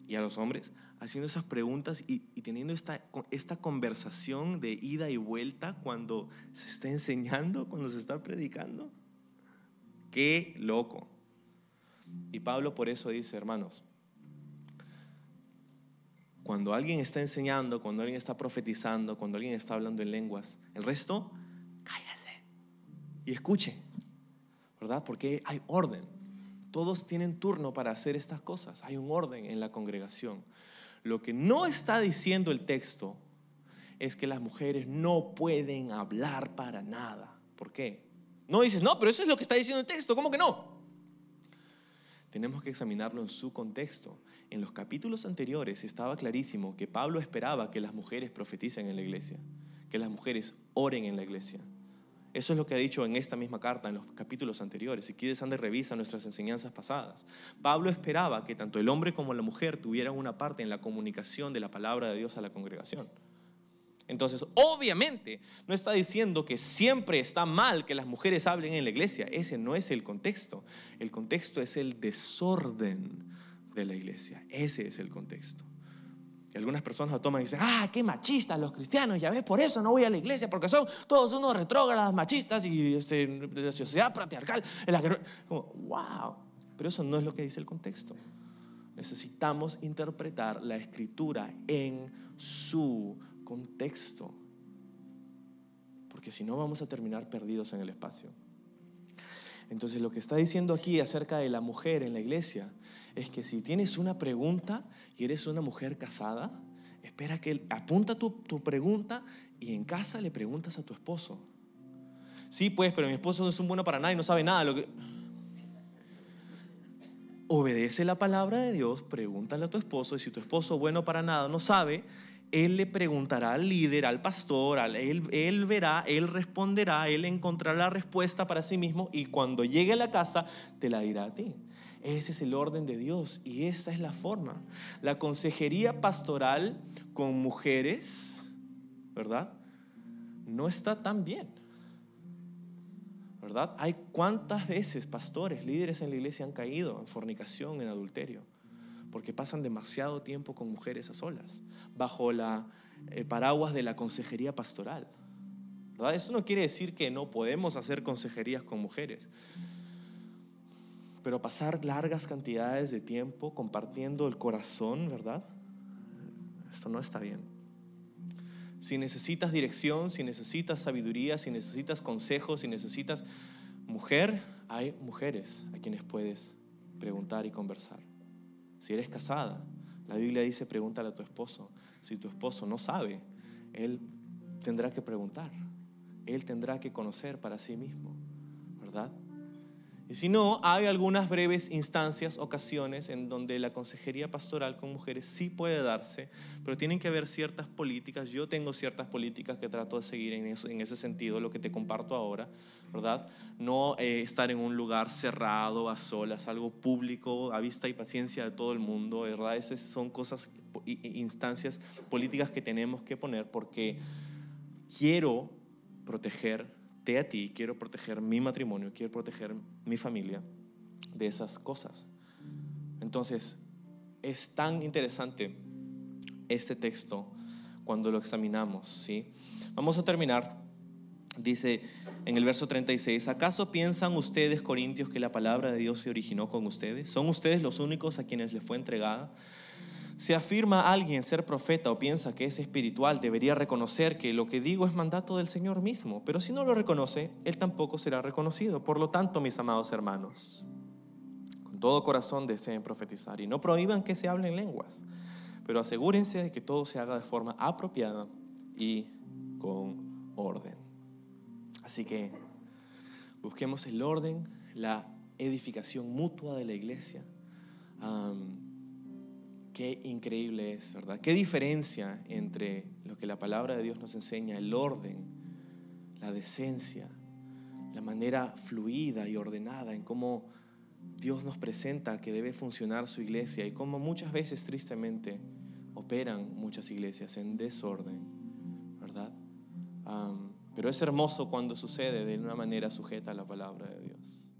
y a los hombres haciendo esas preguntas y, y, teniendo esta, esta conversación de ida y vuelta cuando se está enseñando, cuando se está predicando. Qué loco. Y Pablo por eso dice, hermanos, cuando alguien está enseñando, cuando alguien está profetizando, cuando alguien está hablando en lenguas, el resto, cállese y escuche, ¿verdad? Porque hay orden. Todos tienen turno para hacer estas cosas. Hay un orden en la congregación. Lo que no está diciendo el texto es que las mujeres no pueden hablar para nada. ¿Por qué? No dices, no, pero eso es lo que está diciendo el texto, ¿cómo que no? Tenemos que examinarlo en su contexto. En los capítulos anteriores estaba clarísimo que Pablo esperaba que las mujeres profeticen en la iglesia, que las mujeres oren en la iglesia. Eso es lo que ha dicho en esta misma carta, en los capítulos anteriores. Si quieres, ande revisa nuestras enseñanzas pasadas. Pablo esperaba que tanto el hombre como la mujer tuvieran una parte en la comunicación de la palabra de Dios a la congregación. Entonces, obviamente, no está diciendo que siempre está mal que las mujeres hablen en la iglesia. Ese no es el contexto. El contexto es el desorden de la iglesia. Ese es el contexto. Y algunas personas lo toman y dicen, ah, qué machistas los cristianos, ya ves, por eso no voy a la iglesia, porque son todos unos retrógradas, machistas y este, la sociedad patriarcal en la que... wow, pero eso no es lo que dice el contexto. Necesitamos interpretar la escritura en su contexto, porque si no vamos a terminar perdidos en el espacio. Entonces lo que está diciendo aquí acerca de la mujer en la iglesia es que si tienes una pregunta y eres una mujer casada, espera que apunta tu, tu pregunta y en casa le preguntas a tu esposo. Sí, pues, pero mi esposo no es un bueno para nada y no sabe nada. Lo. Obedece la palabra de Dios, pregúntale a tu esposo y si tu esposo bueno para nada no sabe, él le preguntará al líder, al pastor, él, él verá, él responderá, él encontrará la respuesta para sí mismo y cuando llegue a la casa te la dirá a ti. Ese es el orden de Dios y esa es la forma. La consejería pastoral con mujeres, ¿verdad? No está tan bien. ¿Verdad? Hay cuántas veces pastores, líderes en la iglesia han caído en fornicación, en adulterio porque pasan demasiado tiempo con mujeres a solas, bajo la eh, paraguas de la consejería pastoral. Eso no quiere decir que no podemos hacer consejerías con mujeres, pero pasar largas cantidades de tiempo compartiendo el corazón, ¿verdad? Esto no está bien. Si necesitas dirección, si necesitas sabiduría, si necesitas consejos, si necesitas mujer, hay mujeres a quienes puedes preguntar y conversar. Si eres casada, la Biblia dice, pregúntale a tu esposo. Si tu esposo no sabe, él tendrá que preguntar. Él tendrá que conocer para sí mismo, ¿verdad? Y si no, hay algunas breves instancias, ocasiones en donde la consejería pastoral con mujeres sí puede darse, pero tienen que haber ciertas políticas. Yo tengo ciertas políticas que trato de seguir en, eso, en ese sentido, lo que te comparto ahora, ¿verdad? No eh, estar en un lugar cerrado, a solas, algo público, a vista y paciencia de todo el mundo, ¿verdad? Esas son cosas, instancias políticas que tenemos que poner porque quiero proteger te a ti, quiero proteger mi matrimonio, quiero proteger mi familia de esas cosas. Entonces, es tan interesante este texto cuando lo examinamos, ¿sí? Vamos a terminar. Dice en el verso 36, ¿acaso piensan ustedes, Corintios, que la palabra de Dios se originó con ustedes? ¿Son ustedes los únicos a quienes les fue entregada? Si afirma alguien ser profeta o piensa que es espiritual, debería reconocer que lo que digo es mandato del Señor mismo. Pero si no lo reconoce, Él tampoco será reconocido. Por lo tanto, mis amados hermanos, con todo corazón deseen profetizar y no prohíban que se hablen lenguas, pero asegúrense de que todo se haga de forma apropiada y con orden. Así que busquemos el orden, la edificación mutua de la iglesia. Qué increíble es, ¿verdad? Qué diferencia entre lo que la palabra de Dios nos enseña, el orden, la decencia, la manera fluida y ordenada en cómo Dios nos presenta que debe funcionar su iglesia y cómo muchas veces tristemente operan muchas iglesias en desorden, ¿verdad? pero es hermoso cuando sucede de una manera sujeta a la palabra de Dios.